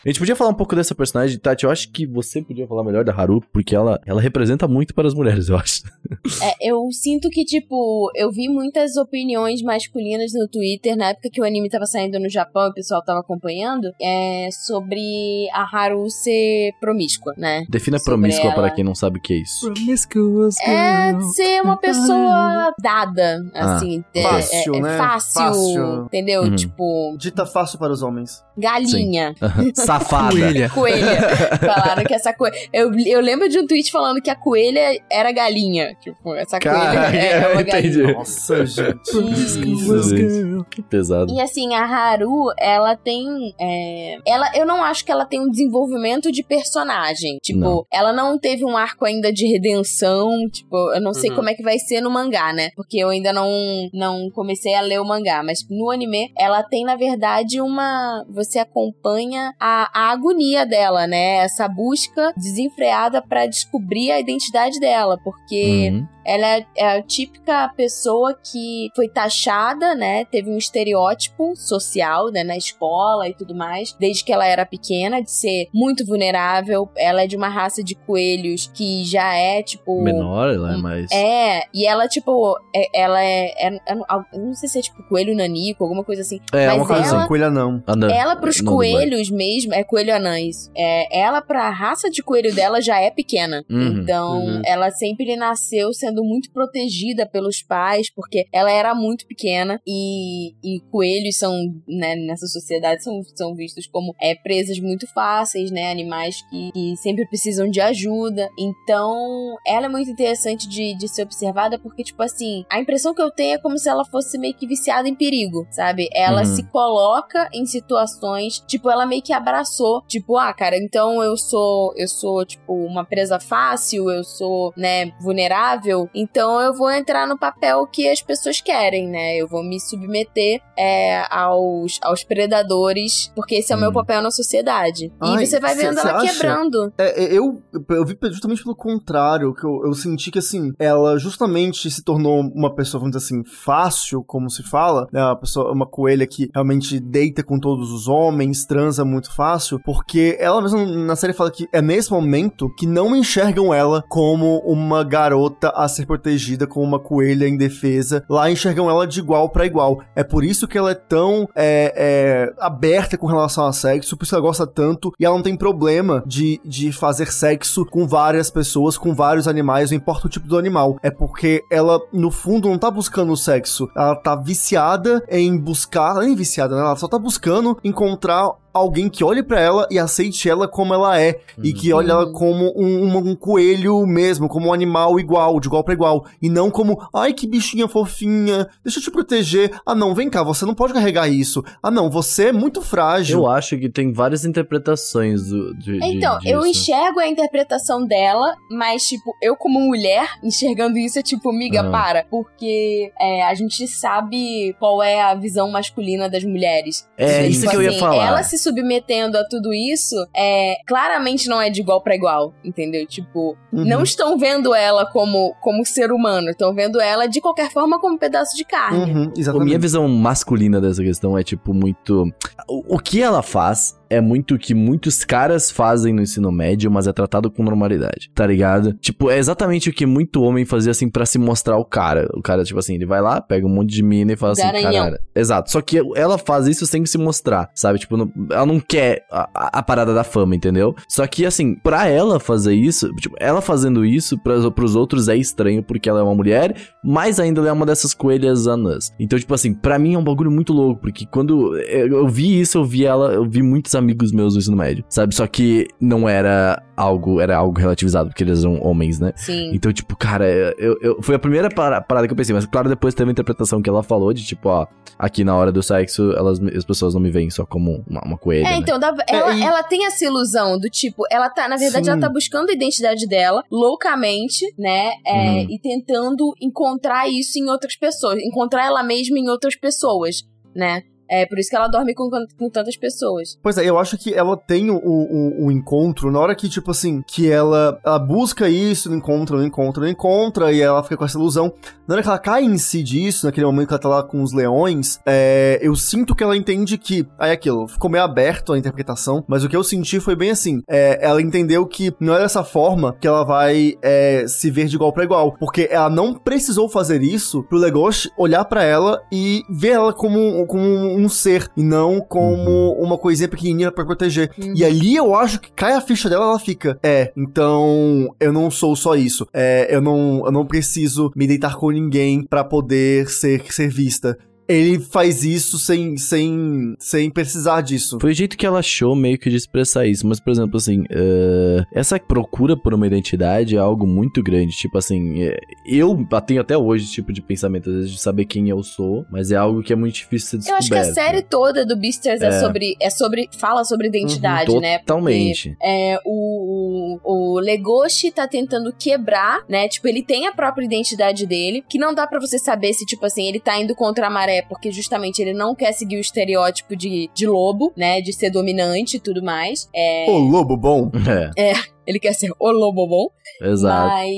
A gente podia falar um pouco dessa personagem, Tati. Eu acho que você podia falar melhor da Haru, porque ela, ela representa muito para as mulheres, eu acho. É, eu sinto que, tipo, eu vi muitas opiniões masculinas no Twitter na época que o anime tava saindo no Japão e o pessoal tava acompanhando, é, sobre a Haru ser promíscua, né? Defina Sobre promíscua ela. para quem não sabe o que é isso. Promiscuous É girl. ser uma pessoa dada, Ah, assim. é- Fácil, é, é né? Fácil, Fácil. entendeu? Uhum. Tipo, Dita fácil para os homens. galinha. Safada. Coelha. Coelha. Falaram que essa coelha. Eu, eu lembro de um tweet falando que a coelha era galinha. Tipo, essa Cara, coelha é uma entendi. galinha. Nossa, gente. Promiscuous gente. Que pesado. E assim, a Haru, ela tem. é, ela, eu não acho que ela tem um desenvolvimento de personagem. Tipo, Não. ela não teve um arco ainda de redenção. Tipo, eu não sei Uhum. como é que vai ser no mangá, né? Porque eu ainda não, não comecei a ler o mangá. Mas no anime, ela tem, na verdade, uma. Você acompanha a, a agonia dela, né? Essa busca desenfreada pra descobrir a identidade dela. Porque. Uhum. Ela é, é a típica pessoa que foi taxada, né? Teve um estereótipo social, né? Na escola e tudo mais, desde que ela era pequena, de ser muito vulnerável. Ela é de uma raça de coelhos que já é, tipo. Menor, ela é mais. É, e ela, tipo, é- ela é, é- é- Eu não sei se é tipo coelho nanico, alguma coisa assim. É, mas uma coisa ela- assim. Coelha não. Anda- Ela, pros não coelhos mesmo, é coelho anã isso. É, ela, pra raça de coelho dela, já é pequena. Uhum, então, uhum. ela sempre nasceu sendo muito protegida pelos pais, porque ela era muito pequena e, e coelhos são, né, nessa sociedade, são, são vistos como é, presas muito fáceis, né? Animais que, que sempre precisam de ajuda. Então, ela é muito interessante de, de ser observada, porque, tipo assim, a impressão que eu tenho é como se ela fosse meio que viciada em perigo, sabe? Ela Uhum. se coloca em situações, tipo, ela meio que abraçou, tipo, ah, cara, então eu sou, eu sou, tipo, uma presa fácil, eu sou, né, vulnerável, então eu vou entrar no papel que as pessoas querem, né? Eu vou me submeter é, aos, aos predadores, porque esse é o meu Hum. papel na sociedade. Ai, e você vai cê- vendo cê ela acha? quebrando. É, é, eu, eu vi justamente pelo contrário, que eu, eu senti que, assim, ela justamente se tornou uma pessoa, vamos dizer assim, fácil, como se fala, né, uma pessoa, uma coelha que realmente deita com todos os homens, transa muito fácil, porque ela mesma na série fala que é nesse momento que não enxergam ela como uma garota a ser protegida, como uma coelha indefesa, lá enxergam ela de igual pra igual. É por isso que ela é tão é, é, aberta com relação a sexo, por isso ela gosta tanto, e ela não tem problema de, de fazer sexo com várias pessoas, com vários animais, não importa o tipo do animal. É porque ela, no fundo, não tá buscando sexo, ela tá viciada em buscar, ela nem viciada, né? Ela só tá buscando encontrar alguém que olhe pra ela e aceite ela como ela é e que olhe ela como um, um- um coelho mesmo, como um animal igual, de igual pra igual, e não como, ai que bichinha fofinha, deixa eu te proteger. Ah não, vem cá, você não pode carregar isso. Ah não, você é muito frágil. Eu acho que tem várias interpretações do, de, de- Então, eu disso. enxergo a interpretação dela, mas, tipo, eu como mulher, enxergando isso, é tipo, miga, Ah. para. Porque é, a gente sabe qual é a visão masculina das mulheres. É, Tipo isso que eu ia assim, falar. Ela se submetendo a tudo isso, é, claramente não é de igual pra igual, entendeu? Tipo, Uhum. não estão vendo ela como, como ser humano, estão vendo ela, de qualquer forma, como um pedaço de carne. Uhum, A exatamente. minha visão masculina dessa questão é, tipo, muito. O, o que ela faz é muito o que muitos caras fazem no ensino médio, mas é tratado com normalidade, tá ligado? Tipo, é exatamente o que muito homem fazia, assim, pra se mostrar o cara. O cara, tipo assim, ele vai lá, pega um monte de mina e fala assim, caralho. Exato. Só que ela faz isso sem se mostrar, sabe? Tipo, não- ela não quer a, a- a parada da fama, entendeu? Só que, assim, pra ela fazer isso, tipo, ela fazendo isso pras, pros outros é estranho, porque ela é uma mulher, mas ainda ela é uma dessas coelhas anãs. Então, tipo assim, pra mim é um bagulho muito louco, porque quando eu, eu vi isso, eu vi ela, eu vi muitos amigos meus do ensino médio, sabe? Só que não era algo, era algo relativizado, porque eles eram homens, né? Sim. Então, tipo, cara, eu, eu, foi a primeira para- parada que eu pensei, mas claro, depois teve a interpretação que ela falou de tipo, ó, aqui na hora do sexo, elas, as pessoas não me veem só como uma, uma coelha. É, né? então, dá- ela, e- ela tem essa ilusão do tipo, ela tá, na verdade, Sim. ela tá buscando a identidade dela loucamente, né? é, Uhum. E tentando encontrar isso em outras pessoas, encontrar ela mesma em outras pessoas, né? É por isso que ela dorme com, com tantas pessoas. Pois é, eu acho que ela tem o, o, o encontro na hora que, tipo assim, que ela, ela busca isso, não encontra, não encontra, não encontra, e ela fica com essa ilusão. Na hora que ela cai em si disso, naquele momento que ela tá lá com os leões, é, eu sinto que ela entende que. Aí é aquilo, ficou meio aberto a interpretação, mas o que eu senti foi bem assim. é, ela entendeu que não é dessa forma que ela vai é, se ver de igual pra igual. Porque ela não precisou fazer isso pro Legoshi olhar pra ela e ver ela como, como um ser, e não como uma coisinha pequenininha pra proteger. Uhum. E ali eu acho que cai a ficha dela, ela fica. É, então eu não sou só isso. É, eu não, eu não preciso me deitar com ninguém pra poder ser, ser vista. Ele faz isso sem, sem, sem precisar disso. Foi o jeito que ela achou meio que de expressar isso. Mas, por exemplo, assim, eh, essa procura por uma identidade é algo muito grande. Tipo assim, eh, eu tenho até hoje esse tipo de pensamento, às vezes, de saber quem eu sou, mas é algo que é muito difícil de ser Eu acho que a série toda do Beasters é, É. sobre. É sobre. fala sobre identidade, né? Porque Totalmente. É, o, o, o Legoshi tá tentando quebrar, né? Tipo, ele tem a própria identidade dele, que não dá pra você saber se, tipo assim, ele tá indo contra a maré, porque justamente ele não quer seguir o estereótipo de, de lobo, né? De ser dominante e tudo mais. É, Ô, lobo bom. É, ele quer ser o lobo bom. exato. Mas.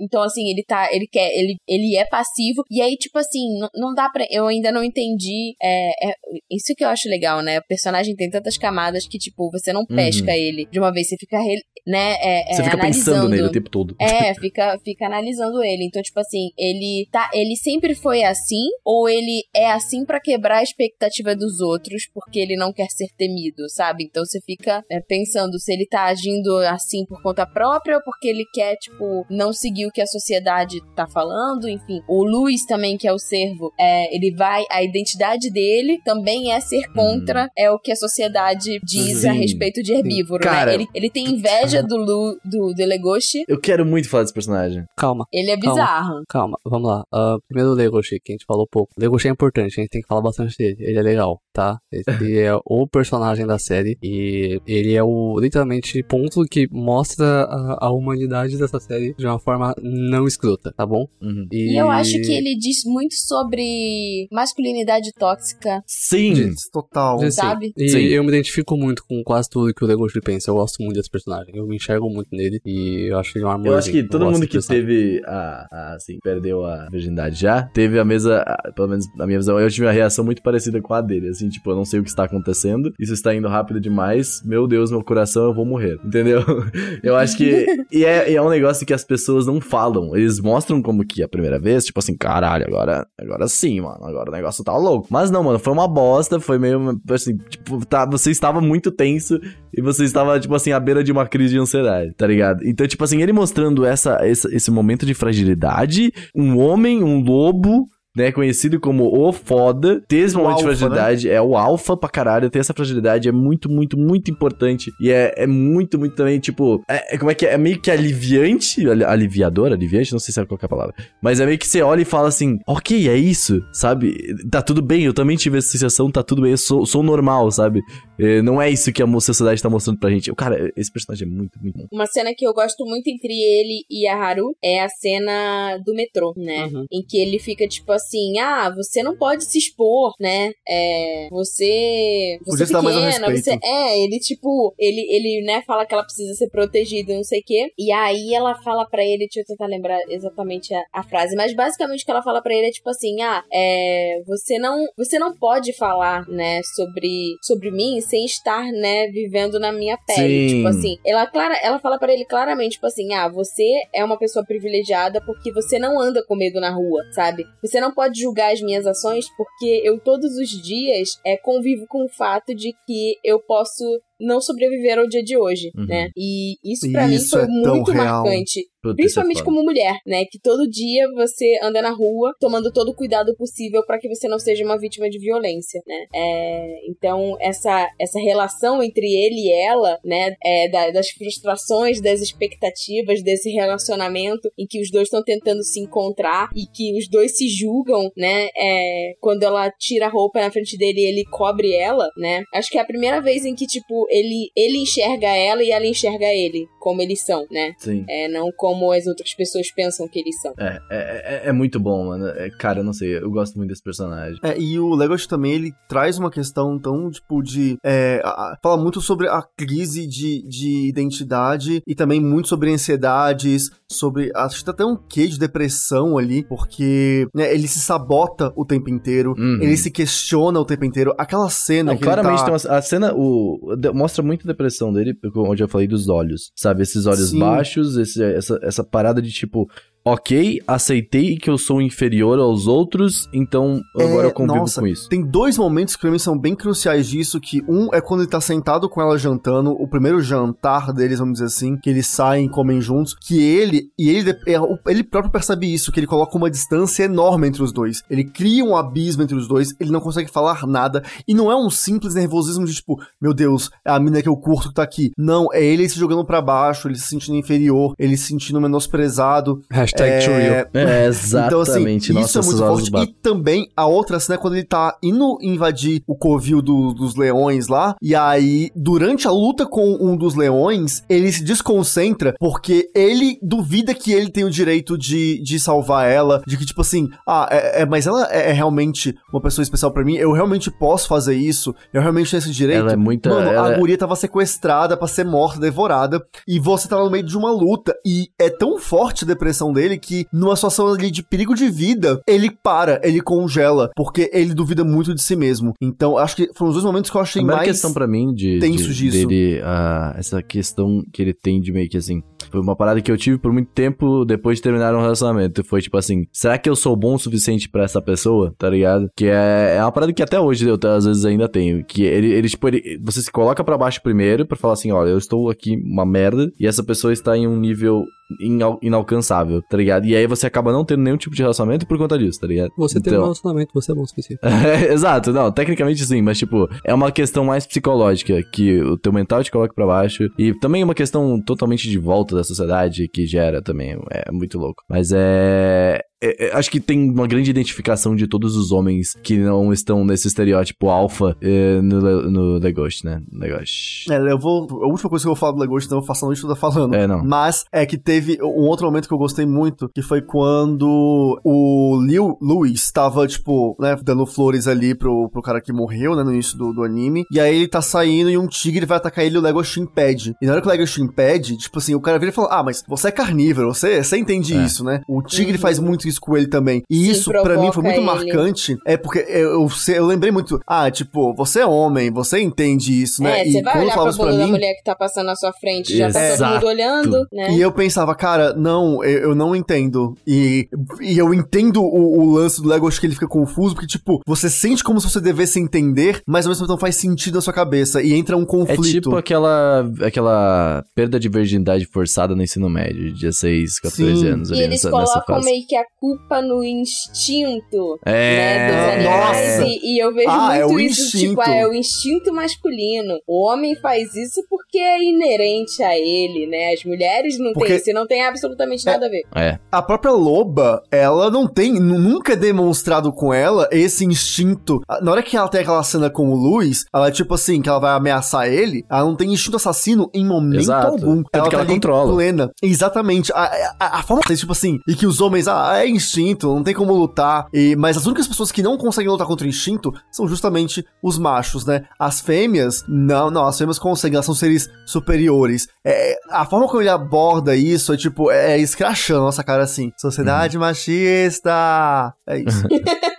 Então, assim, ele tá. Ele quer. Ele, ele é passivo. E aí, tipo assim, não, não dá pra. Eu ainda não entendi. É, é- isso que eu acho legal, né? O personagem tem tantas camadas que, tipo, você não pesca ele de uma vez. Você fica, né? É, é, Você fica pensando analisando. nele o tempo todo. É, fica, fica analisando ele. Então, tipo assim, ele tá, ele sempre foi assim ou ele é assim pra quebrar a expectativa dos outros porque ele não quer ser temido, sabe? Então você fica é, pensando se ele tá agindo assim por conta própria ou porque ele quer, tipo, não seguir o que a sociedade tá falando, enfim. O Luiz também, que é o servo, é, ele vai, a identidade dele também é ser contra é o que a sociedade diz Sim. a respeito de herbívoro, Cara, né? Ele, ele tem inveja do Lu, do, do Legoshi Eu quero muito falar desse personagem. Calma, ele é Calma. bizarro. calma, vamos lá. Ah, primeiro o Legoshi, que a gente falou pouco. Legoshi é importante, a gente tem que falar bastante dele. Ele é legal, tá? Ele é o personagem da série e ele é o, literalmente, ponto que mostra a, a humanidade dessa série de uma forma não escrota, tá bom? Uhum. E eu acho que ele diz muito sobre masculinidade tóxica. Sim. Gente, total. Sim, sabe? E Sim. eu me identifico muito com quase tudo que o Legoshi pensa. Eu gosto muito desse personagem. Eu me enxergo muito nele e eu acho que ele é um amor. Eu acho que todo mundo que teve a, a, assim, perdeu a virgindade já, teve a mesma, a- pelo menos na minha visão, eu tive uma reação muito parecida com a dele, assim, tipo, eu não sei o que está acontecendo, isso está indo rápido demais, meu Deus, meu coração, eu vou morrer, entendeu? Eu acho que, e é, e é um negócio que as pessoas não falam, eles mostram como que a primeira vez, tipo assim, caralho, agora, agora sim, mano, agora o negócio tá louco. Mas não, mano, foi uma bosta, foi meio, assim, tipo, tá, você estava muito tenso e você estava, tipo assim, à beira de uma crise de ansiedade, tá ligado? Então, tipo assim, ele mostrando essa, essa- esse momento de fragilidade, um homem, um lobo, né, conhecido como o foda, ter esse momento de alfa, fragilidade, é o alfa pra caralho, ter essa fragilidade é muito, muito, muito importante, e é, é muito, muito também, tipo, é, é- como é que é? É meio que aliviante, ali- aliviador, aliviante, não sei se é qual que é a palavra, mas é meio que você olha e fala assim, ok, é isso, sabe? Tá tudo bem, eu também tive essa sensação, tá tudo bem, eu sou, sou normal, sabe? É, não é isso que a sociedade tá mostrando pra gente. Cara, esse personagem é muito, muito bom. Uma cena que eu gosto muito entre ele e a Haru é a cena do metrô, né? Uhum. Em que ele fica tipo assim: ah, você não pode se expor, né? É, você. Você é pequena, você. É, ele tipo. Ele, ele, né, fala que ela precisa ser protegida, não sei o quê. E aí ela fala pra ele, deixa eu tentar lembrar exatamente a, a frase, mas basicamente o que ela fala pra ele é tipo assim: ah, é. Você não. Você não pode falar, né, sobre, sobre mim sem estar, né, vivendo na minha pele. Sim. Tipo assim, ela, clara, ela fala pra ele claramente, tipo assim, ah, você é uma pessoa privilegiada porque você não anda com medo na rua, sabe? Você não pode julgar as minhas ações porque eu todos os dias é, convivo com o fato de que eu posso não sobreviver ao dia de hoje, Uhum. né? E isso pra mim foi é muito marcante. Puta, Principalmente é foda. como mulher, né? Que todo dia você anda na rua tomando todo o cuidado possível pra que você não seja uma vítima de violência, né? É, então, essa, essa relação entre ele e ela, né? É, da- das frustrações, das expectativas, desse relacionamento em que os dois estão tentando se encontrar e que os dois se julgam, né? É, quando ela tira a roupa na frente dele e ele cobre ela, né? Acho que é a primeira vez em que, tipo, ele, ele enxerga ela e ela enxerga ele, como eles são, né? Sim. É, não como as outras pessoas pensam que eles são. É, é, é, é muito bom, mano. É, cara, eu não sei, eu gosto muito desse personagem. É, e o Legoshi também, ele traz uma questão tão, tipo, de... é, a- fala muito sobre a crise de, de identidade e também muito sobre ansiedades, sobre... Acho que tem até um quê de depressão ali, porque né, ele se sabota o tempo inteiro, Uhum. ele se questiona o tempo inteiro. Aquela cena Não, que ele claramente tá... tem uma, a cena o, mostra muito a depressão dele, onde eu falei dos olhos, sabe? Esses olhos Sim. baixos, esse- essa, essa parada de tipo, ok, aceitei que eu sou inferior aos outros, então agora É, eu convivo nossa, com isso. Tem dois momentos que pra mim são bem cruciais disso, que um é quando ele tá sentado com ela jantando, o primeiro jantar deles, vamos dizer assim, que eles saem e comem juntos, que ele, e ele, é, ele próprio percebe isso, que ele coloca uma distância enorme entre os dois. Ele cria um abismo entre os dois, ele não consegue falar nada, e não é um simples nervosismo de tipo, meu Deus, é a mina que eu curto que tá aqui. Não, é ele se jogando pra baixo, ele se sentindo inferior, ele se sentindo menosprezado, Hashtag too real. É, então, assim, exatamente. Nossa, isso é muito forte. E também a outra cena é quando ele tá indo invadir o covil do- dos leões lá. E aí, durante a luta com um dos leões, ele se desconcentra porque ele duvida que ele tem o direito de, de salvar ela. De que, tipo assim, ah, é, é- mas ela é, é realmente uma pessoa especial pra mim. Eu realmente posso fazer isso. Eu realmente tenho esse direito. Ela é muita- Mano, ela a é- guria tava sequestrada pra ser morta, devorada. E você tá no meio de uma luta. E é tão forte a depressão dele que, numa situação ali de perigo de vida, ele para, ele congela. Porque ele duvida muito de si mesmo. Então, acho que foram os dois momentos que eu achei mais. questão pra mim de, tenso de- disso. dele, ah, essa questão que ele tem de meio que assim, foi uma parada que eu tive por muito tempo depois de terminar um relacionamento. Foi tipo assim, será que eu sou bom o suficiente pra essa pessoa? Tá ligado? Que é, é uma parada que até hoje eu às vezes ainda tenho. Que ele, ele tipo, ele, você se coloca pra baixo primeiro pra falar assim, olha, eu estou aqui uma merda e essa pessoa está em um nível inal- inalcançável, tá ligado? E aí você acaba não tendo nenhum tipo de relacionamento por conta disso, tá ligado? Você tem um Então- relacionamento, você é bom o suficiente. é, Exato, não, tecnicamente sim, mas tipo, é uma questão mais psicológica, que o teu mental te coloca pra baixo, e também uma questão totalmente de volta da sociedade que gera também, é muito louco. Mas é... é- é- acho que tem uma grande identificação de todos os homens que não estão nesse estereótipo alfa é, no, no Legoshi, né? Legoshi. É, eu vou. A última coisa que eu vou falar do Legoshi, então eu faço a noite toda falando. É, não. Mas é que teve um outro momento que eu gostei muito, que foi quando o Liu Lewis tava, tipo, né, dando flores ali pro, pro cara que morreu, né, no início do, do anime. E aí ele tá saindo e um tigre vai atacar ele e o Legoshi impede. E na hora que o Legoshi impede, tipo assim, o cara vira e fala: Ah, mas você é carnívoro, você, você entende É. isso, né? O tigre Uhum. faz muito isso com ele também. E Sim, isso, pra mim, foi muito ele. marcante. É porque eu, eu, eu lembrei muito, ah, tipo, você é homem, você entende isso, né? É, você vai quando olhar pra isso pra bunda da mim, mulher que tá passando na sua frente, já tá todo Exato. mundo olhando, né? e eu pensava, cara, não, eu, eu não entendo. E, e eu entendo o, o lance do Lego, acho que ele fica confuso, porque, tipo, você sente como se você devesse entender, mas ao mesmo tempo não faz sentido na sua cabeça. E entra um É conflito. tipo aquela, aquela perda de virgindade forçada no ensino médio, de 16, 14 Sim. anos E ali eles nessa, nessa colocam fase. meio que a culpa no instinto, né, É, dos animais. nossa. E, e eu vejo Ah, é muito o isso, tipo, ah, é o instinto masculino. O homem faz isso porque é inerente a ele, né? As mulheres não Porque- têm isso, e não tem absolutamente nada a ver. é. A própria loba, ela não tem, nu- nunca é demonstrado com ela esse instinto. Ah, Na hora que ela tem aquela cena com o Luiz, ela, tipo assim, que ela vai ameaçar ele, ela não tem instinto assassino em momento Exato. algum. Tanto que ela ali controla. Plena. Exatamente. A, a, a forma, tipo assim, e que os homens, ah, é instinto, não tem como lutar. E, mas as únicas pessoas que não conseguem lutar contra o instinto são justamente os machos, né? As fêmeas, não, não, as fêmeas conseguem, elas são seres superiores. É, a forma como ele aborda isso é tipo, é escrachando nossa cara assim. Sociedade machista! É isso.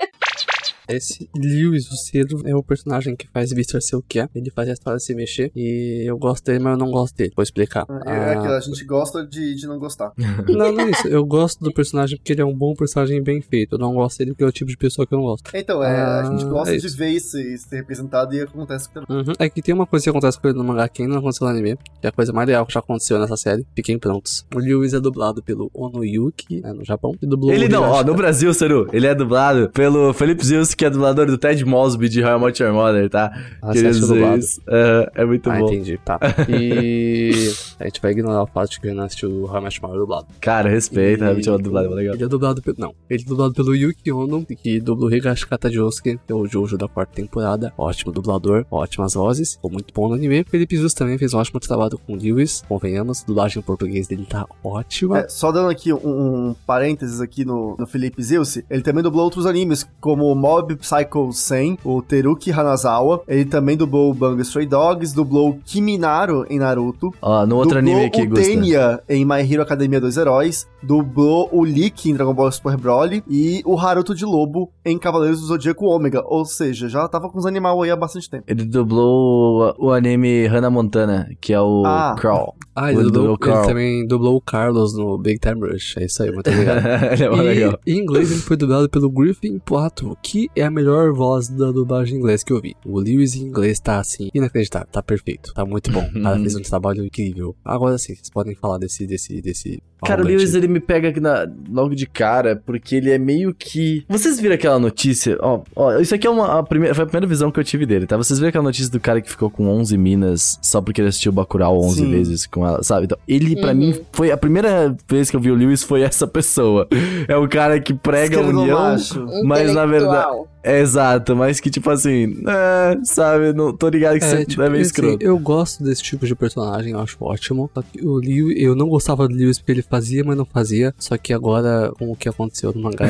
Esse Lewis, o Cedro, é o personagem que faz Victor ser o que é. Ele faz a história se mexer. E eu gosto dele, mas eu não gosto dele. Vou explicar. É, é aquilo, a gente gosta de, de não gostar. Não, não é isso. Eu gosto do personagem porque ele é um bom personagem bem feito. Eu não gosto dele porque é o tipo de pessoa que eu não gosto. Então, é, a gente Ah, gosta é de ver isso, isso ser representado e acontece também. Uhum. É que tem uma coisa que acontece com ele no mangá que ainda não aconteceu no anime, que é a coisa mais legal que já aconteceu nessa série. Fiquem prontos. O Lewis é dublado pelo Onuyuki, né, no Japão, e dublou Ele o não, ó, no Brasil, Seru, ele é dublado pelo Felipe Que é dublador do Ted Mosby de I Met Your Mother, tá? Ah, Queria você acha dizer dublado? isso. É, é muito Ah, bom. entendi, tá. E a gente vai ignorar o fato de que ele não assistiu o I Met Your Mother dublado. Cara, respeita, E- é uma dublada legal. Ele é dublado pelo. Não. Ele é dublado pelo Yuki Ono, que dubla o Higashi Katajosuke, que é o Jojo da quarta temporada. Ótimo dublador, ótimas vozes. Ficou muito bom no anime. Felipe Zuz também fez um ótimo trabalho com o Lewis. Convenhamos, a dublagem em português dele tá ótima. É, só dando aqui um, um parênteses aqui no, no Felipe Zilce, ele também dublou outros animes, como Mob Psycho 100, o Teruki Hanazawa, ele também dublou o Bang Stray Dogs, dublou Kiminaro em Naruto, Ó, no outro anime aqui, o. Tenya em My Hero Academia dos Heróis, dublou o Lick em Dragon Ball Super Broly e o Haruto de Lobo em Cavaleiros do Zodíaco Ômega, ou seja, já tava com os animais aí há bastante tempo. Ele dublou o, o anime Hannah Montana, que é o Ah. Crawl. Ah, ele, dublou, ele também dublou o Carlos no Big Time Rush. É isso aí, muito obrigado. ele é E legal. em inglês ele foi dublado pelo Griffin Plato, que é a melhor voz da dublagem em inglês que eu vi. O Lewis em inglês tá assim, inacreditável, tá perfeito, tá muito bom. Cara fez um trabalho incrível. Agora sim, vocês podem falar desse, desse, desse. Cara, o. Lewis, ele me pega aqui na- logo de cara, porque ele é meio que... Vocês viram aquela notícia? Ó, ó isso aqui é uma, a primeira, foi a primeira visão que eu tive dele, tá? Vocês viram aquela notícia do cara que ficou com 11 minas só porque ele assistiu Bacurau 11 Sim. vezes com ela, sabe? Então, ele, pra Uhum. mim, foi a primeira vez que eu vi o Lewis foi essa pessoa. É o cara que prega a união... macho. Mas, na Intelectual. Exato, mas que tipo assim, é, sabe, não tô ligado que É, você tipo, é meio assim, escroto. eu gosto desse tipo de personagem, eu acho ótimo. Só que o Lewis, eu não gostava do Lewis porque ele fazia, mas não fazia. Só que agora, com o que aconteceu no mangá,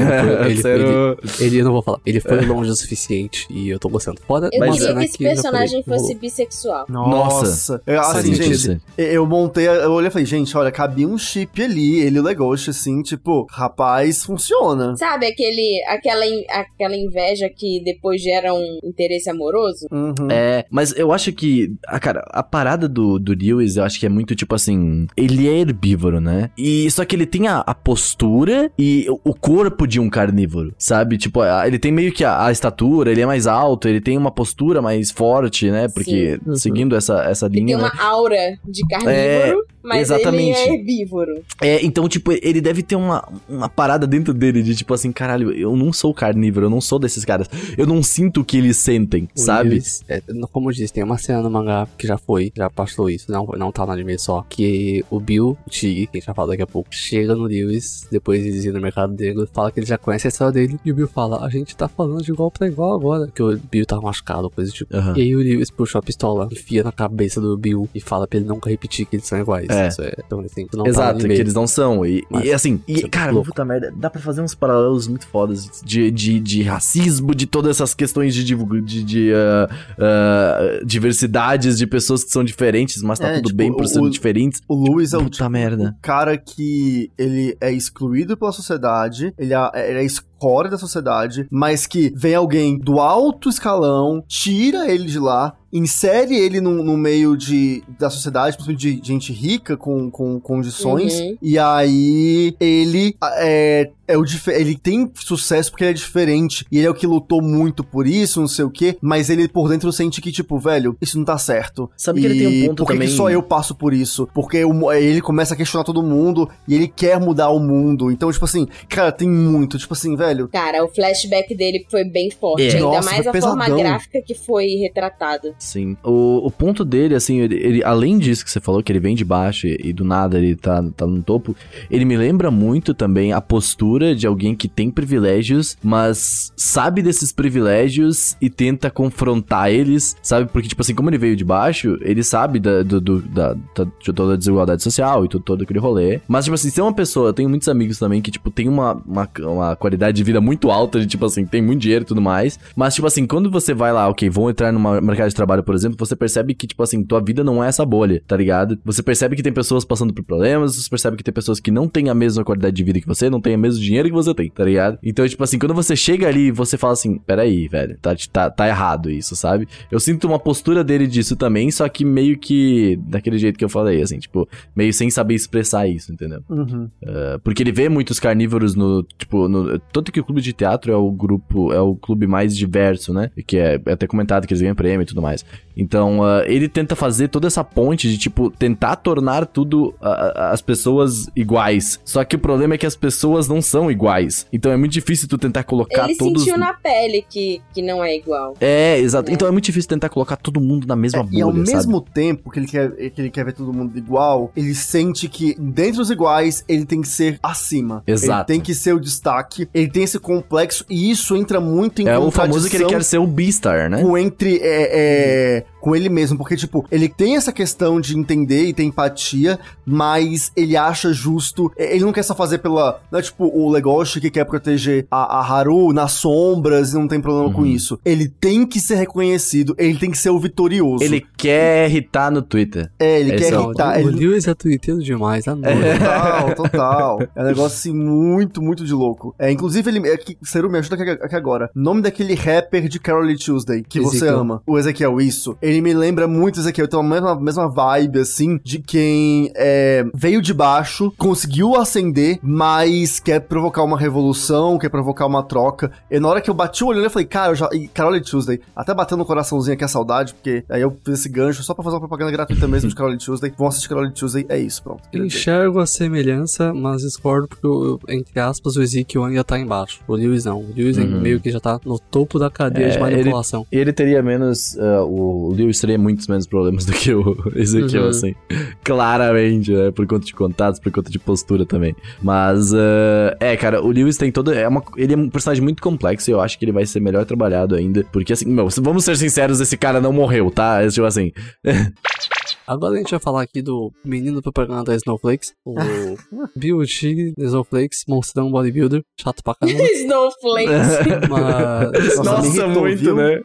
ele, foi- ele, ele, ele- eu não vou falar, ele foi longe o suficiente e eu tô gostando. Fora Eu Mas- queria que esse eu já falei, personagem fosse bissexual. Nossa. Eu, Faz assim, gente, eu montei, eu olhei e falei, gente, olha, cabia um chip ali, ele Legoshi, assim, tipo, rapaz, funciona. Sabe aquele, aquela, in- aquela inveja que depois gera um interesse amoroso? Uhum. É, mas eu acho que, ah, cara, a parada do, do Lewis, eu acho que é muito tipo assim, ele é herbívoro, né? E só que ele tem a, a postura e o- o corpo de um carnívoro, sabe? Tipo, a- ele tem meio que a, a estatura, ele é mais alto, ele tem uma postura mais forte, né? Porque Sim. seguindo essa, essa Ele tem linha, né? uma aura de carnívoro, mas exatamente. ele é herbívoro. É, então, tipo, ele deve ter uma, uma parada dentro dele de tipo assim, caralho, eu não sou carnívoro, eu não sou desses caras. Eu não sinto o que eles sentem, O sabe? Lewis, é, como eu disse, tem uma cena no mangá que já foi, já passou isso, não, não tá no anime só. Que o Bill, o Tig, que a gente vai falar daqui a pouco, chega no Lewis, depois de ir no mercado negro, fala que ele já conhece a história dele. E o Bill fala: A gente tá falando de igual pra igual agora. Que o Bill tá machucado, coisa do tipo. Aham. E aí o Lewis puxa a pistola, enfia na cabeça do Bill e fala pra ele nunca repetir que eles são iguais. É. Isso é, assim, não tá Exato, que eles não são. E, Mas e, assim, e, é cara, louco. puta merda, dá pra fazer uns paralelos muito fodas de, de, de racismo, de todas essas questões de, de, de ah, ah, diversidades de pessoas que são diferentes, mas tá É, tudo tipo, bem por serem diferentes. O Luiz é o Puta merda. o cara que ele é excluído pela sociedade, ele é, ele é a escória da sociedade, mas que vem alguém do alto escalão, tira ele de lá, insere ele no, no meio de, da sociedade, principalmente de gente rica, com, com condições, Uhum. e aí ele é, é o ele tem sucesso porque ele é diferente, e ele é o que lutou muito por isso, não sei o quê, mas ele por dentro sente que, tipo, velho, isso não tá certo. Sabe que ele tem um E ponto por que que também- só eu passo por isso? Porque mo- ele começa a questionar todo mundo e ele quer mudar o mundo. Então, tipo assim, cara, tem muito. Tipo assim, velho. Cara, o flashback dele foi bem forte. É. Ainda Nossa, mais a forma pesadão. gráfica que foi retratada. Sim. O, o ponto dele, assim, ele, ele- além disso que você falou, que ele vem de baixo e, e do nada ele tá, tá no topo, ele me lembra muito também a postura de alguém que tem privilégios, mas sabe desses privilégios e tenta confrontar eles, sabe? Porque, tipo assim, como ele veio de baixo, ele sabe da, do, do- da, da- de toda a desigualdade social e tudo, todo aquele rolê. Mas, tipo assim, se é uma pessoa, eu tenho muitos amigos também que, tipo, tem uma, uma, uma qualidade qualidade de vida muito alta, de tipo assim, tem muito dinheiro e tudo mais. Mas, tipo assim, quando você vai lá, ok, vão entrar no mercado de trabalho, por exemplo, você percebe que, tipo assim, tua vida não é essa bolha, tá ligado? Você percebe que tem pessoas passando por problemas, você percebe que tem pessoas que não têm a mesma qualidade de vida que você, não têm o mesmo dinheiro que você tem, tá ligado? Então, tipo assim, quando você chega ali, você fala assim, peraí, velho, tá, tá, tá errado isso, sabe? Eu sinto uma postura dele disso também, só que meio que daquele jeito que eu falei, assim, tipo, meio sem saber expressar isso, entendeu? Uhum. Uh, porque ele vê muitos carnívoros no, tipo, no, tanto que o clube de teatro é o grupo, é o clube mais diverso, né? Que é, é até comentado que eles ganham prêmio e tudo mais. Então, uh, ele tenta fazer toda essa ponte de, tipo, tentar tornar tudo, uh, as pessoas iguais. Só que o problema é que as pessoas não são iguais. Então é muito difícil tu tentar colocar ele todos... Ele sentiu na pele que, que não é igual. É, exato. É. Então é muito difícil tentar colocar todo mundo na mesma é, bolha, E ao sabe? mesmo tempo que ele, quer, que ele quer ver todo mundo igual, ele sente que dentro dos iguais, ele tem que ser acima. Exato. Ele tem que ser o destaque, ele tem esse complexo, e isso entra muito em É o famoso que ele quer ser o Beastar, né? Com entre... É, é, com ele mesmo, porque, tipo, ele tem essa questão de entender e ter empatia, mas ele acha justo. Ele não quer só fazer pela. Não é tipo o Legoshi que quer proteger a, a Haru nas sombras e não tem problema uhum. com isso. Ele tem que ser reconhecido, ele tem que ser o vitorioso. Ele quer irritar no Twitter. É, ele Esse quer é irritar. O Lewis é twitteiro demais, amor. É. Total, total. É um negócio assim muito, muito de louco. É, inclusive, ele. É, Seru, me ajuda aqui, aqui agora. Nome daquele rapper de Carol Tuesday que Ezequiel. você ama. O Ezequiel, isso. Ele ele me lembra muito isso aqui. Eu tenho a mesma, mesma vibe, assim, de quem é, veio de baixo, conseguiu ascender, mas quer provocar uma revolução, quer provocar uma troca. E na hora que eu bati o olho, eu falei, cara, eu já. E Carole Tuesday, até batendo no coraçãozinho aqui a saudade, porque aí eu fiz esse gancho só pra fazer uma propaganda gratuita mesmo de Carole Tuesday. Vão assistir Carole Tuesday, é isso, pronto. Enxergo a semelhança, mas discordo porque, eu, entre aspas, o Ezekiel ainda tá embaixo. O Lewis não. O Lewis uhum. meio que já tá no topo da cadeia é, de manipulação. Ele, ele teria menos. Uh, o Lewis teria muitos menos problemas do que o Ezequiel, uhum. assim. Claramente, né? Por conta de contatos, por conta de postura também. Mas, uh, é, cara, o Lewis tem todo. É uma, ele é um personagem muito complexo e eu acho que ele vai ser melhor trabalhado ainda. Porque, assim, meu, vamos ser sinceros, esse cara não morreu, tá? Tipo assim. Agora a gente vai falar aqui do menino propaganda da Snowflakes, o Beauty Snowflakes, monstrão bodybuilder, chato pra caramba. Snowflakes. Mas... Nossa, Nossa muito, viu? né?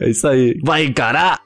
É isso aí. Vai encarar!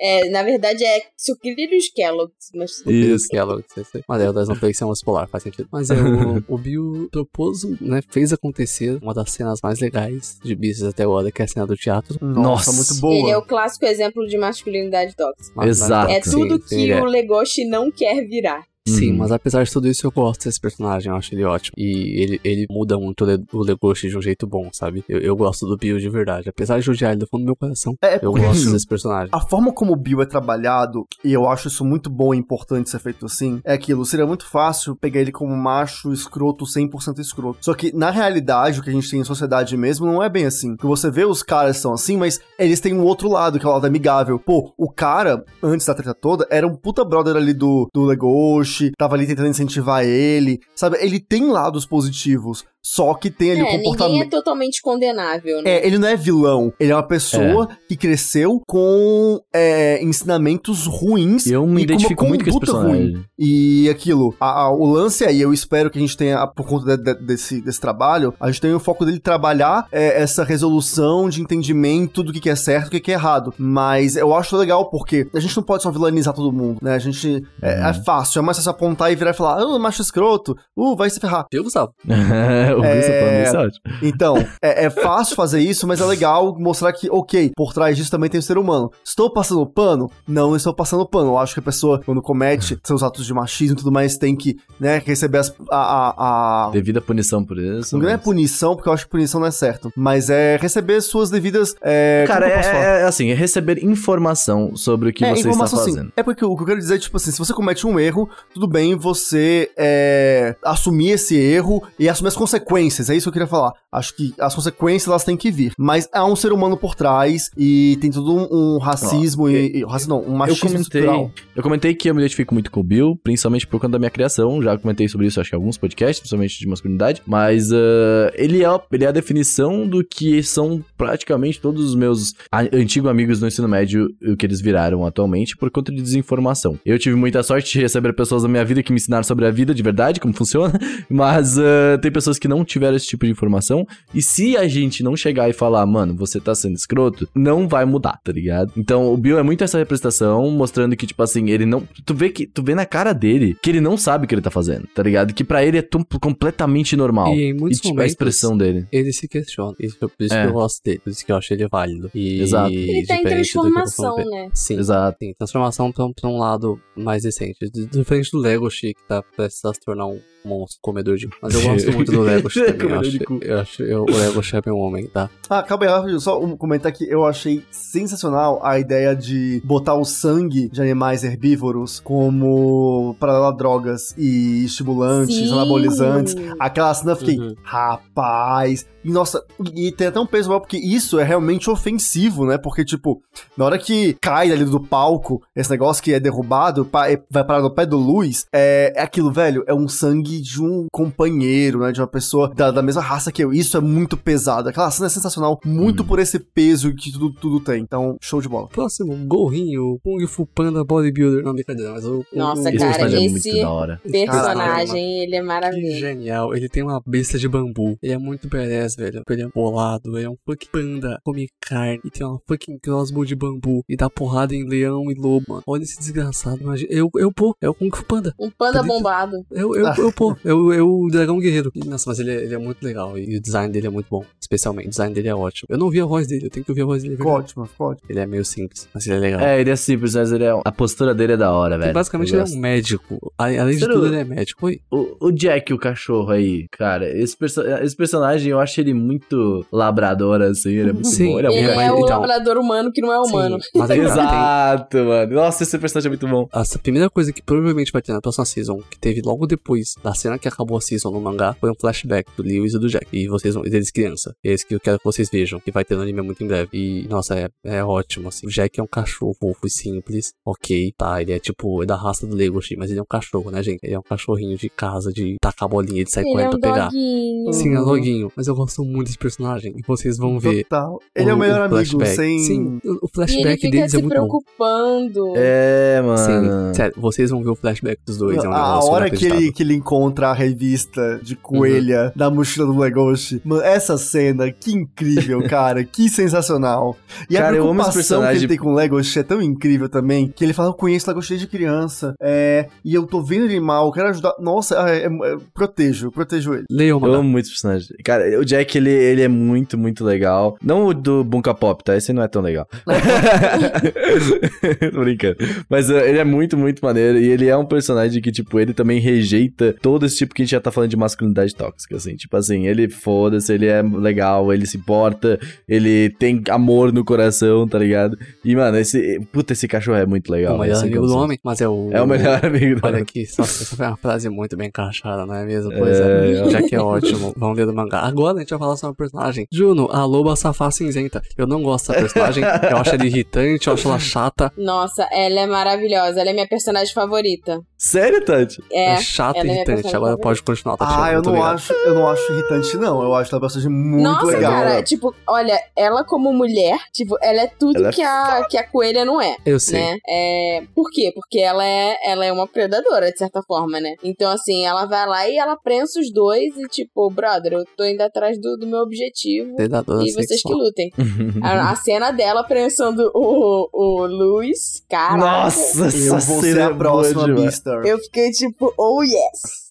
É, na verdade é Sucrilhos Kellogg's. Mas... Isso, Kellogg's. Mas é, o da Snowflakes é um polar, faz sentido. Mas é, o, o Bill propôs, né, fez acontecer uma das cenas mais legais de Beasts até agora, que é a cena do teatro. Nossa, Nossa, muito boa. Ele é o clássico exemplo de masculinidade tóxica. Exato. É tudo sim, que sim, o é. Legoshi não quer virar. Sim, uhum. mas apesar de tudo isso, eu gosto desse personagem, eu acho ele ótimo. E ele, ele muda muito o Legoshi de um jeito bom, sabe? Eu, eu gosto do Bill de verdade. Apesar de judiar ele do fundo do meu coração, é, eu gosto desse personagem. A forma como o Bill é trabalhado, e eu acho isso muito bom e importante ser feito assim, é aquilo. Seria muito fácil pegar ele como macho escroto, 100% escroto. Só que, na realidade, o que a gente tem em sociedade mesmo não é bem assim. Que você vê os caras são assim, mas eles têm um outro lado, que é o lado amigável. Pô, o cara, antes da treta toda, era um puta brother ali do, do Legoshi, tava ali tentando incentivar ele, sabe? Ele tem lados positivos, só que tem ali é, o comportamento. Ninguém é totalmente condenável, né? É, ele não é vilão. Ele é uma pessoa é. que cresceu com é, ensinamentos ruins. Eu me identifico muito com esse personagem. Ruim. E aquilo, a, a, o lance aí, eu espero que a gente tenha, por conta de, de, desse, desse trabalho, a gente tenha o foco dele trabalhar é, essa resolução de entendimento do que, que é certo e o que, que é errado. Mas eu acho legal porque a gente não pode só vilanizar todo mundo, né? A gente. É, é uhum. fácil, é mais fácil apontar e virar e falar, ah, macho escroto, uh, vai se ferrar. Eu, O é... isso é ótimo. Então, é, é, fácil fazer isso, mas é legal mostrar que, ok, por trás disso também tem o ser humano. Estou passando pano? Não estou passando pano. Eu acho que a pessoa, quando comete seus atos de machismo e tudo mais, tem que, né, receber as, a, a, a... Devida punição por isso. Não é mas... é punição, porque eu acho que punição não é certo. Mas é receber suas devidas. É... Cara, é, é, assim, é receber informação sobre o que é, você está fazendo. Sim. É porque o que eu quero dizer é, tipo assim, se você comete um erro, tudo bem você é, assumir esse erro e assumir as consequências consequências, é isso que eu queria falar. Acho que as consequências elas têm que vir. Mas há um ser humano por trás e tem todo um, um racismo oh, e, e. Racismo não, um machismo eu comentei, estrutural. Eu comentei que eu me identifico muito com o Bill, principalmente por conta da minha criação. Já comentei sobre isso, acho que em alguns podcasts, principalmente de masculinidade. Mas uh, ele, é, ele é a definição do que são praticamente todos os meus antigos amigos no ensino médio, o que eles viraram atualmente, por conta de desinformação. Eu tive muita sorte de receber pessoas na minha vida que me ensinaram sobre a vida de verdade, como funciona. Mas uh, tem pessoas que que não tiveram esse tipo de informação. E se a gente não chegar e falar, mano, você tá sendo escroto, não vai mudar, tá ligado? Então o Bill é muito essa representação, mostrando que, tipo assim, ele não. Tu vê que tu vê na cara dele que ele não sabe o que ele tá fazendo, tá ligado? Que pra ele é completamente normal. E em muitos tipo, a momentos, expressão dele. Ele se questiona. Isso, por isso É. que eu gosto dele. Por isso que eu acho ele válido. E Exato. Ele tá em diferente do que eu transformação, né? Sim. Exato. Sim, transformação pra, um- pra um lado mais decente. D- Diferente do Legoshi, que tá prestes a se tornar um monstro comedor de. Mas eu gosto muito do Legoshi também. Eu Comedor acho, eu acho eu, o Legoshi é meu homem, tá? Ah, calma aí, rapidinho, só um comentário que eu achei sensacional a ideia de botar o sangue de animais herbívoros como para drogas e estimulantes, Sim. anabolizantes. Aquela cena eu fiquei, Uhum. rapaz. E nossa, e tem até um peso maior, porque isso é realmente ofensivo, né? Porque, tipo, na hora que cai ali do palco, esse negócio que é derrubado, é- vai parar no pé do Luiz, é, é aquilo, velho, é um sangue de um companheiro, né? De uma pessoa da, da mesma raça que eu. Isso é muito pesado. Aquela cena é sensacional, muito por esse peso que tudo, tudo tem. Então, show de bola. Próximo, Gorrinho, Kung Fu Panda Bodybuilder. Não, brincadeira, mas o. Nossa, o, Esse cara, é esse- da hora. Personagem, ele é Que maravilhoso. genial. Ele tem uma besta de bambu. Ele é muito badass, velho. Ele é bolado. Ele é um fucking panda. Come carne. E tem uma fucking crossbow de bambu. E dá porrada em leão e lobo, mano. Olha esse desgraçado. Imagina. Eu, eu, pô. É o Kung Fu Panda. Um panda Ele- bombado. Eu, eu, eu, pô. Eu, eu, o dragão guerreiro. Nossa, mas ele é, ele é muito legal. E o design dele é muito bom. Especialmente. O design dele é ótimo. Eu não ouvi a voz dele. Eu tenho que ouvir a voz dele. é Ficou ótimo, ficou ótimo. Ele é meio simples. Mas ele é legal. É, ele é simples, mas ele é. A postura dele é da hora, velho. Basicamente, Eu ele é um médico. Além de Sério? tudo, ele é médico. Oi. O, o Jack, o cachorro aí, cara, esse, perso- esse personagem eu acho ele muito labrador, assim, ele é muito Sim, bom. Ele é Ele um é, é mas o então- labrador humano que não é humano. Sim, mas aí tem- Exato, mano. Nossa, esse personagem é muito bom. Essa primeira coisa que provavelmente vai ter na próxima season, que teve logo depois da cena que acabou a season no mangá, foi um flashback do Lewis e do Jack. E vocês vão, deles criança. E é esse que eu quero que vocês vejam, que vai ter no anime muito em breve. E, nossa, é, é ótimo, assim. O Jack é um cachorro fofo e simples. Ok, tá. Ele é tipo, é da raça do Legoshi, mas ele é um cachorro, né, gente? Ele é um cachorrinho de casa, de tacar a bolinha, de sair Ele é correndo um pra pegar. doguinho. Sim, é loguinho. Mas eu gosto muito desse personagem. E vocês vão ver. Total. Ele é o melhor amigo, flashback. sem. Sim, o o E ele flashback fica deles é muito bom. preocupando. É, mano. Sim, sério, vocês vão ver o flashback dos dois. É um a hora que ele, que ele encontra a revista de coelha na mochila do Legoshi. Mano, essa cena, que incrível, cara. que sensacional. E Cara, a eu amo esse preocupação que ele tem com o Legoshi é tão incrível também, que ele fala, eu conheço o Legoshi desde criança. É, e eu tô vendo ele mal, eu quero ajudar. Nossa, é, é, é, protejo, protejo ele. Leiam, Eu amo muito esse personagem. Cara, o Jack, ele, ele é muito, muito legal. Não o do Bunka Pop, tá? Esse não é tão legal. Tô brincando. Mas uh, ele é muito, muito maneiro. E ele é um personagem que, tipo, ele também rejeita todo esse tipo que a gente já tá falando de masculinidade tóxica, assim. Tipo assim, ele foda-se, ele é legal, ele se importa, ele tem amor no coração, tá ligado? E, mano, esse... Puta, esse cachorro é muito legal. o melhor assim, amigo do homem, mas é o. É o melhor amigo do Olha aqui, nossa, essa foi uma frase muito bem encaixada, não é mesmo? Pois É, é, já que é ótimo. Vamos ler do mangá. Agora a gente vai falar sobre o personagem. Juno, a loba safá cinzenta. Eu não gosto dessa personagem. Eu acho ela irritante, eu acho ela chata. Nossa, ela é maravilhosa. Ela é minha personagem favorita. Sério, Tati? É, É. chata é e irritante. Agora favorita. pode continuar, Tatiana. Ah, eu não, obrigado. Acho, eu não acho irritante, não. Eu acho ela personagem muito Nossa, legal. cara, tipo, olha, ela como mulher, tipo, ela é tudo Ela é que, a, que a coelha não é. Eu sei. Né? É, por quê? Porque ela é, ela é uma predadora, de certa forma, né? Então, assim, ela vai lá e ela prensa os dois e, tipo, brother, eu tô indo atrás do, do meu objetivo. Predadora E vocês que sexual. lutem. A, a cena dela prensando o, o Luiz, cara. Nossa, Eu essa vou ser cena é a próxima. Beastar. Eu fiquei tipo, oh yes.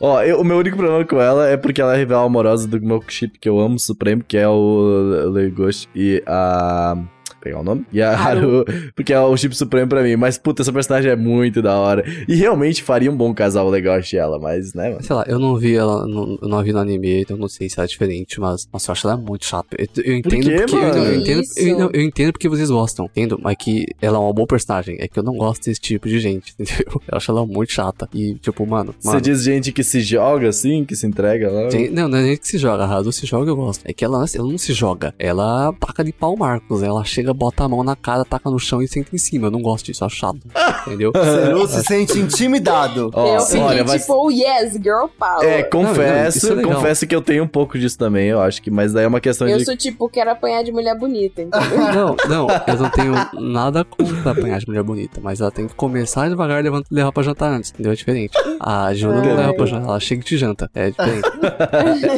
Ó, eu- o meu único problema com ela é porque ela é rival amorosa do meu chip que eu amo, Supremo, que é o Legoshi e a... Pegar o nome? E a Haru. Porque é o chip supremo pra mim. Mas, puta, essa personagem é muito da hora. E realmente faria um bom casal o Legoshi e ela, mas, né, mano? Sei lá, eu não vi ela, não, eu não vi no anime, então eu não sei se ela é diferente, mas nossa, eu acho ela muito chata. Eu, eu entendo quê, porque. Eu, mano? eu entendo, Isso. eu, não, eu entendo porque vocês gostam, entendo, mas que ela é uma boa personagem. É que eu não gosto desse tipo de gente, entendeu? Eu acho ela muito chata. E, tipo, mano. Você diz gente que se joga assim, que se entrega lá. tem- não, não é gente que se joga, a Haru se joga, eu gosto. É que ela, ela não se joga. Ela taca de pau Marcos, ela chega chega, bota a mão na cara, taca no chão e senta em cima. Eu não gosto disso, acho chato. Entendeu? Seru se sente intimidado. Ó, eu fiquei olha, vai- tipo, yes, girl power. É, Não, confesso, isso é legal. confesso que eu tenho um pouco disso também, eu acho que, mas daí é uma questão eu de. sou tipo, quero apanhar de mulher bonita, entendeu? Não, não, eu não tenho nada contra apanhar de mulher bonita, mas ela tem que começar devagar e levar, levar pra jantar antes, entendeu? É diferente. A Juna não leva pra jantar, ela chega e te janta. É diferente.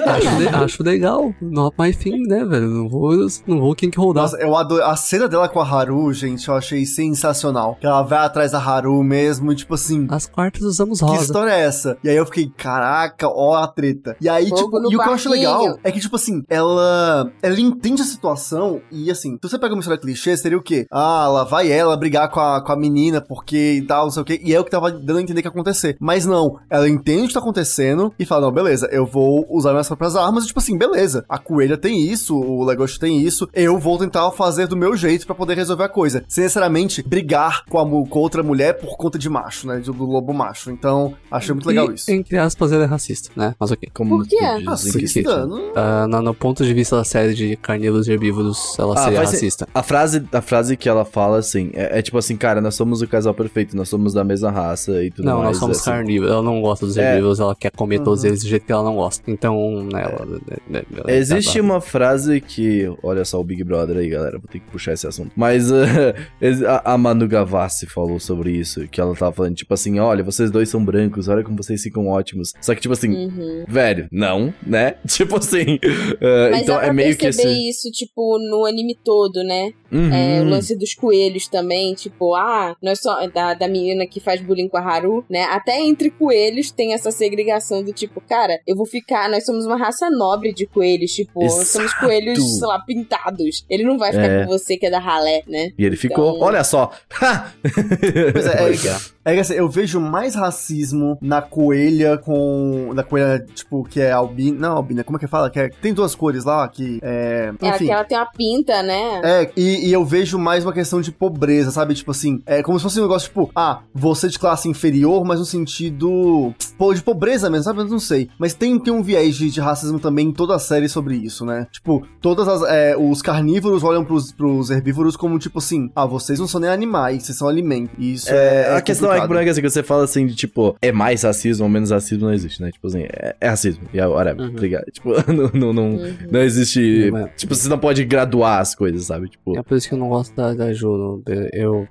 acho, le- acho legal, not my thing, né, velho? Não vou, não vou quem que rodar. Nossa, eu adoro. A cena dela com a Haru, gente, eu achei sensacional. Que ela vai atrás da Haru mesmo, e tipo assim. As quartas usamos Que rosa. história é essa? E aí eu fiquei, caraca, ó a treta. E aí, Fogo tipo, e o que eu acho legal é que, tipo assim, ela. Ela entende a situação e assim, se você pega uma história clichê, seria o quê? Ah, lá vai ela brigar com a, com a menina porque e tal, não sei o quê. E é o que tava dando a entender que ia acontecer. Mas não, ela entende o que tá acontecendo e fala: não, beleza, eu vou usar minhas próprias armas. E, tipo assim, beleza, a coelha tem isso, o Legoshi tem isso, eu vou tentar fazer do meu jeito pra poder resolver a coisa. Sem necessariamente brigar com, a, com outra mulher por conta de macho, né? Do, lobo macho. Então, achei muito legal E, isso. Entre aspas, ele é racista, né? Mas ok. Como Por tu diz, Racista? Não- Ah, no, no ponto de vista da série de carnívoros e herbívoros, ela Ah, seria racista. A frase, a frase que ela fala, assim, é, é tipo assim, cara, nós somos o casal perfeito, nós somos da mesma raça e tudo Não, mais. nós somos assim. carnívoros. Ela não gosta dos É. herbívoros, ela quer comer todos Uhum. eles do jeito que ela não gosta. Então, né, ela, ela- ela- Existe ela- uma frase que. Olha só o Big Brother aí, galera. Vou ter que puxar esse assunto. Mas ex- a, Manu Gavassi falou sobre isso. Que ela tava falando, tipo assim: olha, vocês dois são brancos, olha como vocês ficam ótimos. Só que, tipo assim, Uhum. velho, não, né? Tipo assim. eh, Mas então é meio que esse. isso, tipo, no anime todo, né? Uhum. É, o lance dos coelhos também, tipo, ah, nós só da, da menina que faz bullying com a Haru, né? Até entre coelhos tem essa segregação do tipo, cara, eu vou ficar, nós somos uma raça nobre de coelhos, tipo, nós somos Exato. coelhos, sei lá, pintados. Ele não vai ficar É. com você que é da ralé, né? E ele ficou, Então- olha só. Pois é, Pois é. É que assim, eu vejo mais racismo na coelha com. Na coelha, tipo, que é albina. Não, albina, como é que fala? Que é- tem duas cores lá, que é. É Enfim. que ela tem uma pinta, né? É, e, e eu vejo mais uma questão de pobreza, sabe? Tipo assim, é como se fosse um negócio tipo, ah, você de classe inferior, mas no sentido pô, de pobreza mesmo, sabe? Eu não sei. Mas tem, tem um viés de, de racismo também em toda a série sobre isso, né? Tipo, todas as. é, os carnívoros olham pros, pros herbívoros como tipo assim, ah, vocês não são nem animais, vocês são alimento. E isso é. a questão é que, complicado. Bruno, é que assim, que você fala assim de tipo, é mais racismo ou menos racismo, não existe, né? Tipo assim, é, é racismo. E agora, Uhum. tá? Tipo, não, não, não, Uhum. não existe. É. Tipo, você não pode graduar as coisas, sabe? Tipo. É por isso que eu não gosto da, da Juno. Eu.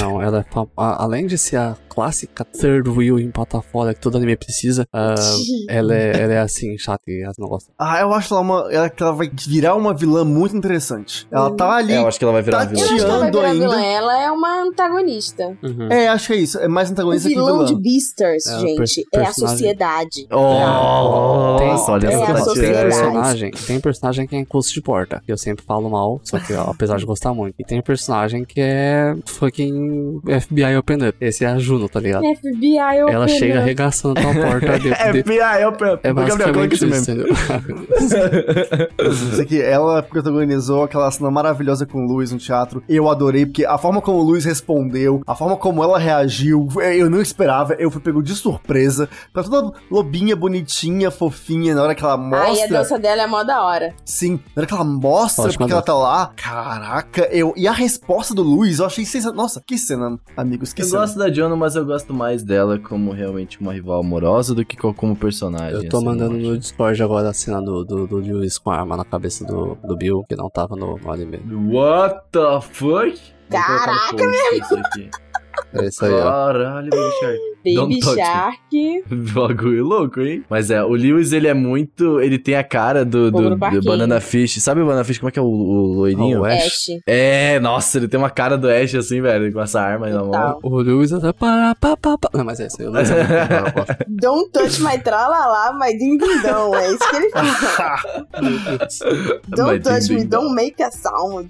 Não, ela é. a- Além de ser a clássica third wheel em plataforma que todo anime precisa, ah, ela, é, ela é assim, chata e elas não gostam. Ah, eu acho ela uma. Ela, que ela vai virar uma vilã muito interessante. Ela tá ali. Eu acho que ela vai virar tá uma vilã. Eu acho que ela vai virar ainda. vilã. Ela é uma antagonista. Uhum. É, acho que é isso. É mais O antagonista que vilão vilã. de Beastars, É, o gente, per- é a sociedade. Oh, Tem- nossa, olha é a tem sociedade. tirando. personagem, tem personagem que é encosto de porta, que eu sempre falo mal, só que ó, apesar de gostar muito. E tem personagem que é fucking FBI Open Up. Esse é a Juno, tá ligado? FBI Ela open chega up. arregaçando a tua porta dentro de... FBI, é o É basicamente esse isso, mesmo. Isso aqui, ela protagonizou aquela cena maravilhosa com o Luiz no teatro. Eu adorei, porque a forma como o Luiz respondeu, a forma como ela reagiu, eu não esperava, eu fui pego de surpresa. Tá toda lobinha, bonitinha, fofinha, na hora que ela Aí a mostra. dança dela é mó da hora. Sim, na hora que ela mostra Ótima porque ela tá lá, caraca, eu. E a resposta do Luiz, eu achei sensacional. Nossa, que cena, amigos, que Eu cena. gosto da Jono, mas eu gosto mais dela como realmente uma rival amorosa do que co- como personagem. Eu tô assim, mandando no Discord agora a cena do, do, do Lewis com a arma na cabeça do, do Bill, que não tava no, no anime. acho. What the fuck? Caraca, aqui. É isso aí, ó. Caralho, Shark. Baby Don't touch me. Shark. Bagulho louco, hein? Mas é, o Lewis, ele é muito. Ele tem a cara do, do, do. Banana Fish. Sabe o Banana Fish? Como é que é o, o loirinho? Ah, o Ash. Ash. É, nossa, ele tem uma cara do Ash assim, velho, com essa arma aí na mão. O Lewis até pá, pá, pá, pá. Não, mas é isso Lewis é eu gosto. Don't touch my tralala, my ding ding dong. É isso que ele fala. Don't My touch me, don't make a sound.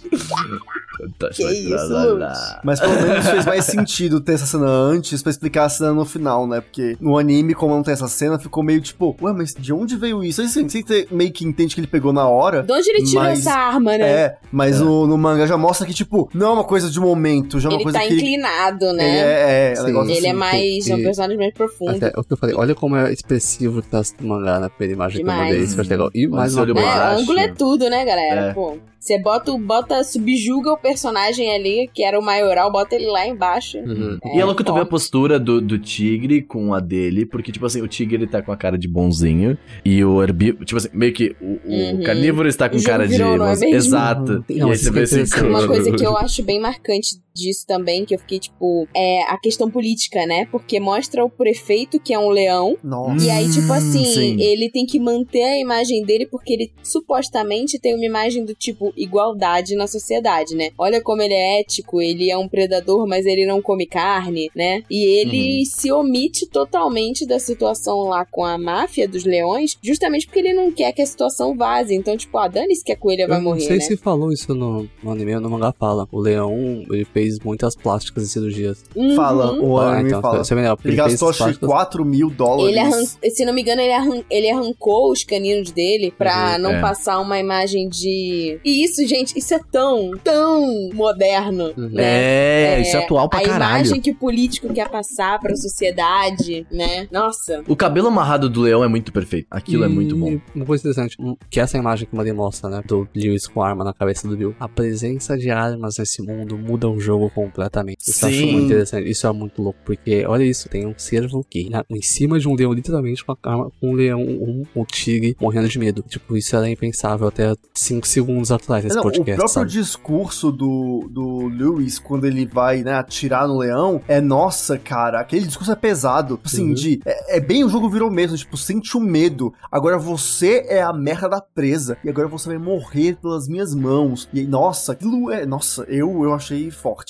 Touch Que isso, tralala. Mas pelo menos fez mais sentido ter essa cena antes pra explicar a cena no final, né? Porque no anime, como não tem essa cena, ficou meio tipo, ué, mas de onde veio isso? Aí assim, você meio que entende que ele pegou na hora. De onde ele tirou Mas- essa arma, né? É, mas No, no manga já mostra que, tipo, não é uma coisa de momento, já é uma ele coisa tá que ele, inclinado, ele né? é, é, é um negócio Ele é assim. mais. É um personagem mais profundo. Até o que eu falei, olha como é expressivo tá no mangá na primeira imagem que eu Demais. mandei, isso foi legal. E mais Esse uma coisa. É, ângulo é tudo, né, galera? É. Pô, Você bota, o- bota, subjuga o personagem ali, que era o maioral, bota ele lá embaixo. Uhum. E é louco tu ver a postura do, do tigre com a dele, porque, tipo assim, o tigre ele tá com a cara de bonzinho e o herbívoro, tipo assim, meio que o, o Uhum. carnívoro está com O cara de. virou, não é mesmo? Exato. Uhum. E Não, aí você vê é assim. Uma coisa que eu acho bem marcante disso também, que eu fiquei tipo, é a questão política, né? Porque mostra o prefeito, que é um leão, Nossa. E aí, tipo Hum, assim, sim. ele tem que manter a imagem dele porque ele supostamente tem uma imagem do tipo igualdade na sociedade, né? Olha como ele é ético, ele é um predador, mas ele não come carne, né? E ele se omite totalmente da situação lá com a máfia dos leões, justamente porque ele não quer que a situação vaze. Então, tipo, ah, dane-se que a coelha vai Eu não morrer, sei né? se falou isso no, no anime ou no mangá fala. O leão, ele fez muitas plásticas e cirurgias. Uhum. Fala, o Ah, então, fala. isso é melhor, Ele fez gastou acho que plásticas- 4 mil dólares. Ele arran... Se não me engano, ele, arran... ele arrancou os caninos dele pra Uhum, não é. passar uma imagem de. E isso, gente, isso é tão, tão moderno. Uhum. Né? É, isso é atual pra a caralho. imagem que o político quer passar pra sociedade, né? Nossa. O cabelo amarrado do leão é muito perfeito. Aquilo é muito bom. E Uma coisa interessante, um, que essa imagem que o Maria mostra, né, do Lewis com a arma na cabeça do Bill. A presença de armas nesse mundo muda o jogo completamente. Isso eu acho Sim. muito interessante. Isso é muito louco, porque olha isso, tem um cervo que em cima de um leão, literalmente com a arma, com um leão, um, um tigre morrendo de medo. Tipo, isso era impensável até 5 segundos atrás nesse Não, o podcast, próprio sabe? discurso do, do Lewis, quando ele vai, né, atirar no leão, é nossa, cara, aquele discurso é pesado. Assim, Uhum. de. É, é bem o jogo virou mesmo, tipo, sente o medo. Agora você é a merda da presa. E agora você vai morrer pelas minhas mãos. E nossa, aquilo é. Nossa, eu, eu achei forte.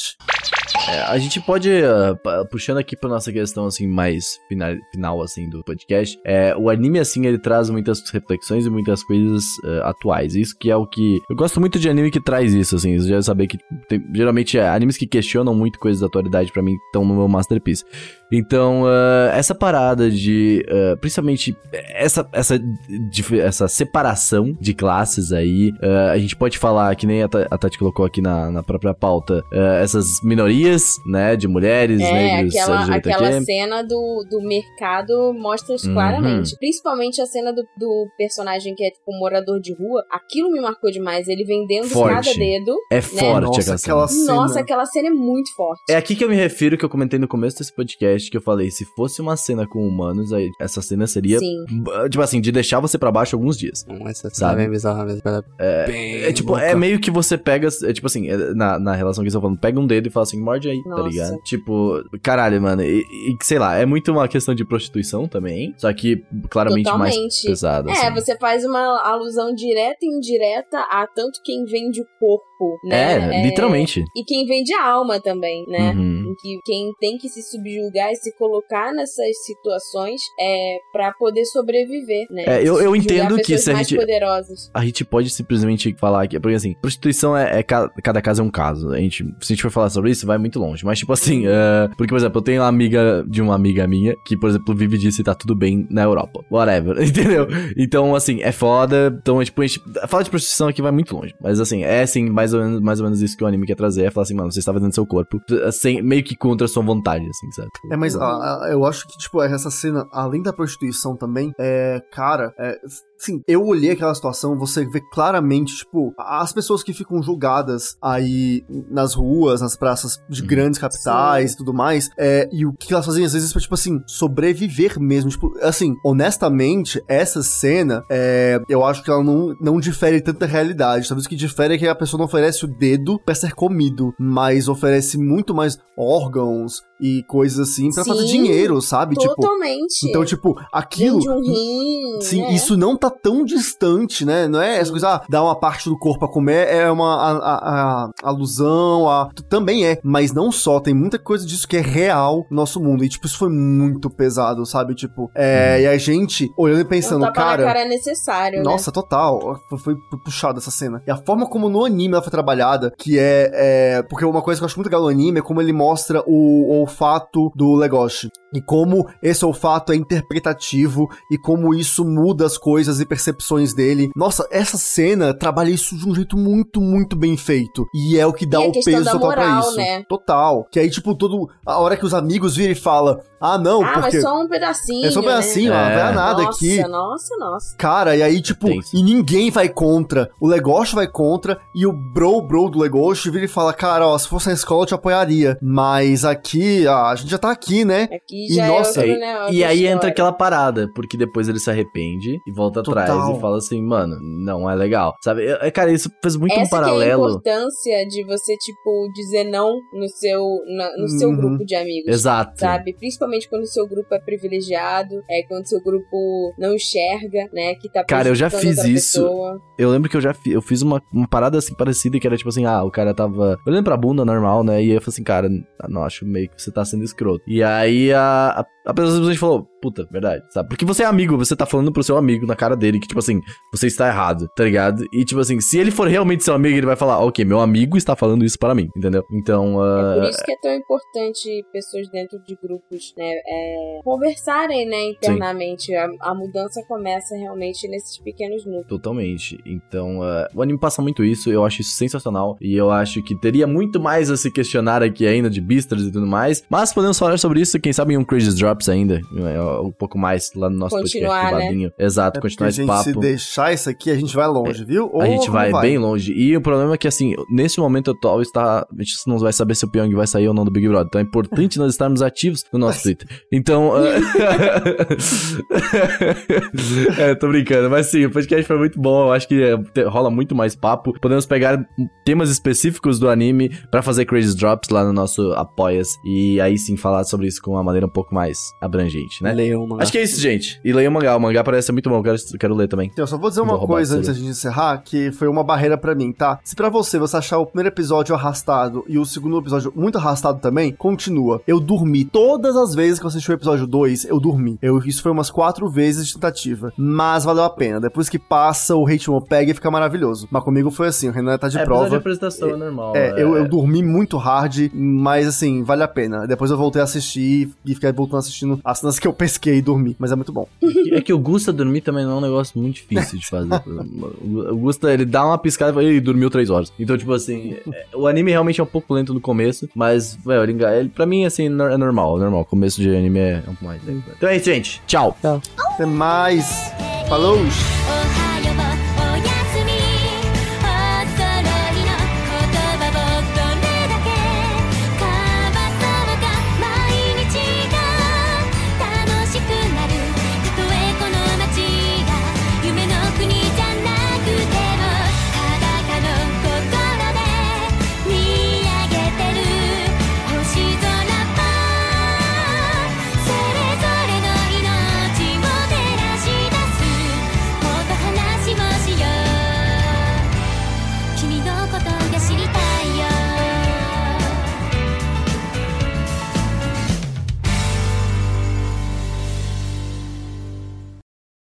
É, a gente pode, pa- puxando aqui pra nossa questão, assim, mais final, final assim, do podcast, é, o anime, assim, ele traz muitas reflexões e muitas coisas ah, atuais. Isso que é o que... Eu gosto muito de anime que traz isso, assim, já saber que tem- geralmente é, animes que questionam muito coisas da atualidade pra mim estão no meu masterpiece. Então, ah, essa parada de, ah, principalmente, essa, essa, essa separação de classes aí, ah, a gente pode falar, que nem a, a Tati colocou aqui na, na própria pauta, essas minorias, né, de mulheres, É, negros, aquela, LGBTQ. aquela cena do, do mercado mostra isso Uhum. claramente. Principalmente a cena do, do personagem que é tipo um morador de rua. Aquilo me marcou demais. Ele vendendo Forte. cada dedo. É forte Nossa, aquela cena. aquela cena. Nossa, aquela cena é muito forte. É aqui que eu me refiro, que eu comentei no começo desse podcast, que eu falei, se fosse uma cena com humanos, aí essa cena seria, Sim. tipo assim, de deixar você pra baixo alguns dias. Não, essa Sabe? cena é bem bizarra mesmo. ela É, bem É tipo, louca. é meio que você pega, é tipo assim, é, na, na relação que você tá falando, pega um dedo e fala assim, morde aí, tá Nossa. ligado? Tipo, caralho, mano, e, e sei lá, é muito uma questão de prostituição também, só que claramente mais Totalmente. pesada, É, assim. você faz uma alusão direta e indireta a tanto quem vende o corpo, né? É, literalmente. E quem vende a alma também, né? Uhum. Que quem tem que se subjugar e se colocar nessas situações é para poder sobreviver, né? É, eu- eu entendo que se a gente- poderosas. A gente pode simplesmente falar que, porque assim, prostituição é, é ca- cada caso é um caso. A gente, se a gente for falar sobre isso, vai muito longe. Mas, tipo assim, é, porque, por exemplo, eu tenho uma amiga de uma amiga minha que, por exemplo, vive disso e tá tudo bem na Europa. Whatever, entendeu? Então, assim, é foda. Então, é, tipo, a gente. Falar de prostituição aqui vai muito longe. Mas, assim, é assim, mais ou menos, mais ou menos isso que o anime quer trazer. É falar assim, mano, você está vendendo seu corpo sem, meio que contra a sua vontade, assim, sabe? É, mas a- a- eu acho que, tipo, essa cena, além da prostituição também, é. Cara, é. Sim, eu olhei aquela situação, você vê claramente, tipo, as pessoas que ficam julgadas aí nas ruas, nas praças de Uhum. grandes capitais e tudo mais, é, e o que elas fazem às vezes pra, tipo assim, sobreviver mesmo. Tipo, assim, honestamente, essa cena, é, eu acho que ela não, não difere tanta realidade. Talvez o que difere é que a pessoa não oferece o dedo pra ser comido, mas oferece muito mais órgãos e coisas assim pra Sim, fazer dinheiro, sabe? Tipo, Totalmente. então, tipo, aquilo. Vende um rim. Sim, né? isso não tá tão distante, né? Não é essa coisa, ah, dar uma parte do corpo a comer é uma a, a- a- alusão, a, também é, mas não só, tem muita coisa disso que é real no nosso mundo. E, tipo, isso foi muito pesado, sabe? Tipo, é, e a gente olhando e pensando, cara. cara é necessário, né? Nossa, total. Foi, foi puxado essa cena. E a forma como no anime ela foi trabalhada, que é, é. Porque uma coisa que eu acho muito legal no anime é como ele mostra o olfato do Legoshi. E como esse olfato é interpretativo e como isso muda as coisas e percepções dele. Nossa, essa cena trabalha isso de um jeito muito, muito bem feito. E é o que dá E o peso total pra isso. né? Total. Que aí, tipo, todo. A hora que os amigos viram e falam: Ah, não, ah, porque. mas só um pedacinho. É só um pedacinho, né? ó, não vai É. nada nossa, aqui. Nossa, nossa. Cara, e aí, tipo, Tenso. e ninguém vai contra. O Legoshi vai contra, e o bro bro do Legoshi vira e fala: Cara, ó, se fosse na escola eu te apoiaria. Mas aqui, ah, a gente já tá aqui, né? Aqui E, já nossa, é E, outro, né, e aí entra história. aquela parada, porque depois ele se arrepende e volta Total. atrás e fala assim, mano, não é legal. Sabe? É, cara, isso fez muito um Essa que é a paralelo. importância de você, tipo, dizer não no seu, na- no seu Uhum. grupo de amigos. Exato. Sabe? Principalmente quando o seu grupo é privilegiado, é quando o seu grupo não enxerga, né? Que tá Cara, eu já fiz isso. pessoa. Eu lembro que eu já fi- eu fiz uma, uma parada assim parecida, que era tipo assim, ah, o cara tava olhando pra bunda normal, né? E eu falei assim, cara, não, acho meio que você tá sendo escroto. E aí a, a, a pessoa simplesmente falou, puta, verdade, sabe? Porque você é amigo, você tá falando pro seu amigo na cara dele que, tipo assim, você está errado, tá ligado? E tipo assim, se ele for realmente seu amigo, ele vai falar, ok, meu amigo está falando isso para mim, entendeu? Então, É por isso que é tão importante pessoas dentro de grupos, né, é, conversarem, né, internamente. A, a mudança começa realmente nesses pequenos núcleos. Totalmente. Então, uh, o anime passa muito isso, eu acho isso sensacional. E eu acho que teria muito mais a se questionar aqui ainda de Beastars e tudo mais. Mas podemos falar sobre isso, quem sabe em um Crazy Drops ainda. é, Um pouco mais lá no nosso Continuar, podcast né? Exato, É continuar a esse gente se papo. deixar isso aqui, a gente vai longe, viu? A gente Ou vai, não bem longe. E o problema é que, assim, nesse momento atual está. A gente não vai saber se o Pyong vai sair ou não do Big Brother. Então é importante nós estarmos ativos no nosso Twitter. Então. uh, é, tô brincando. Mas sim, o podcast foi muito bom. Eu acho que é, rola muito mais papo. Podemos pegar temas específicos do anime pra fazer Crazy Drops lá no nosso Apoias. E aí sim falar sobre isso com uma maneira um pouco mais abrangente, né? Leia uma. Acho que é isso, gente. E leia o mangá. O mangá parece ser muito bom. Eu Quero, quero ler também. Então, eu só vou dizer uma coisa antes da gente encerrar, que foi uma barreira pra mim, tá? Se pra você, você achar o primeiro episódio arrastado e o segundo episódio muito arrastado também, continua. Eu dormi. Todas as vezes que eu assisti o episódio 2, eu dormi. Eu, isso foi umas quatro vezes de tentativa. Mas valeu a pena. Depois que passa, o ritmo pega e fica maravilhoso. Mas comigo foi assim, o Renan tá de prova. apresentação é normal. É, eu, eu dormi muito hard, mas assim, vale a pena. Depois eu voltei a assistir e fiquei voltando assistindo as cenas que eu pesquei e dormi. Mas é muito bom. É que o Gusta dormir também não é um negócio muito difícil de fazer. o Gusta, ele dá uma piscada e fala, Ih, dormiu três horas. Então, tipo assim, é, o anime realmente é um pouco lento no começo, mas, velho, ele, ele, pra mim, assim, no- é normal, é normal. O começo de anime é um pouco mais lento. Então é isso, gente. Tchau. Até mais. Falou!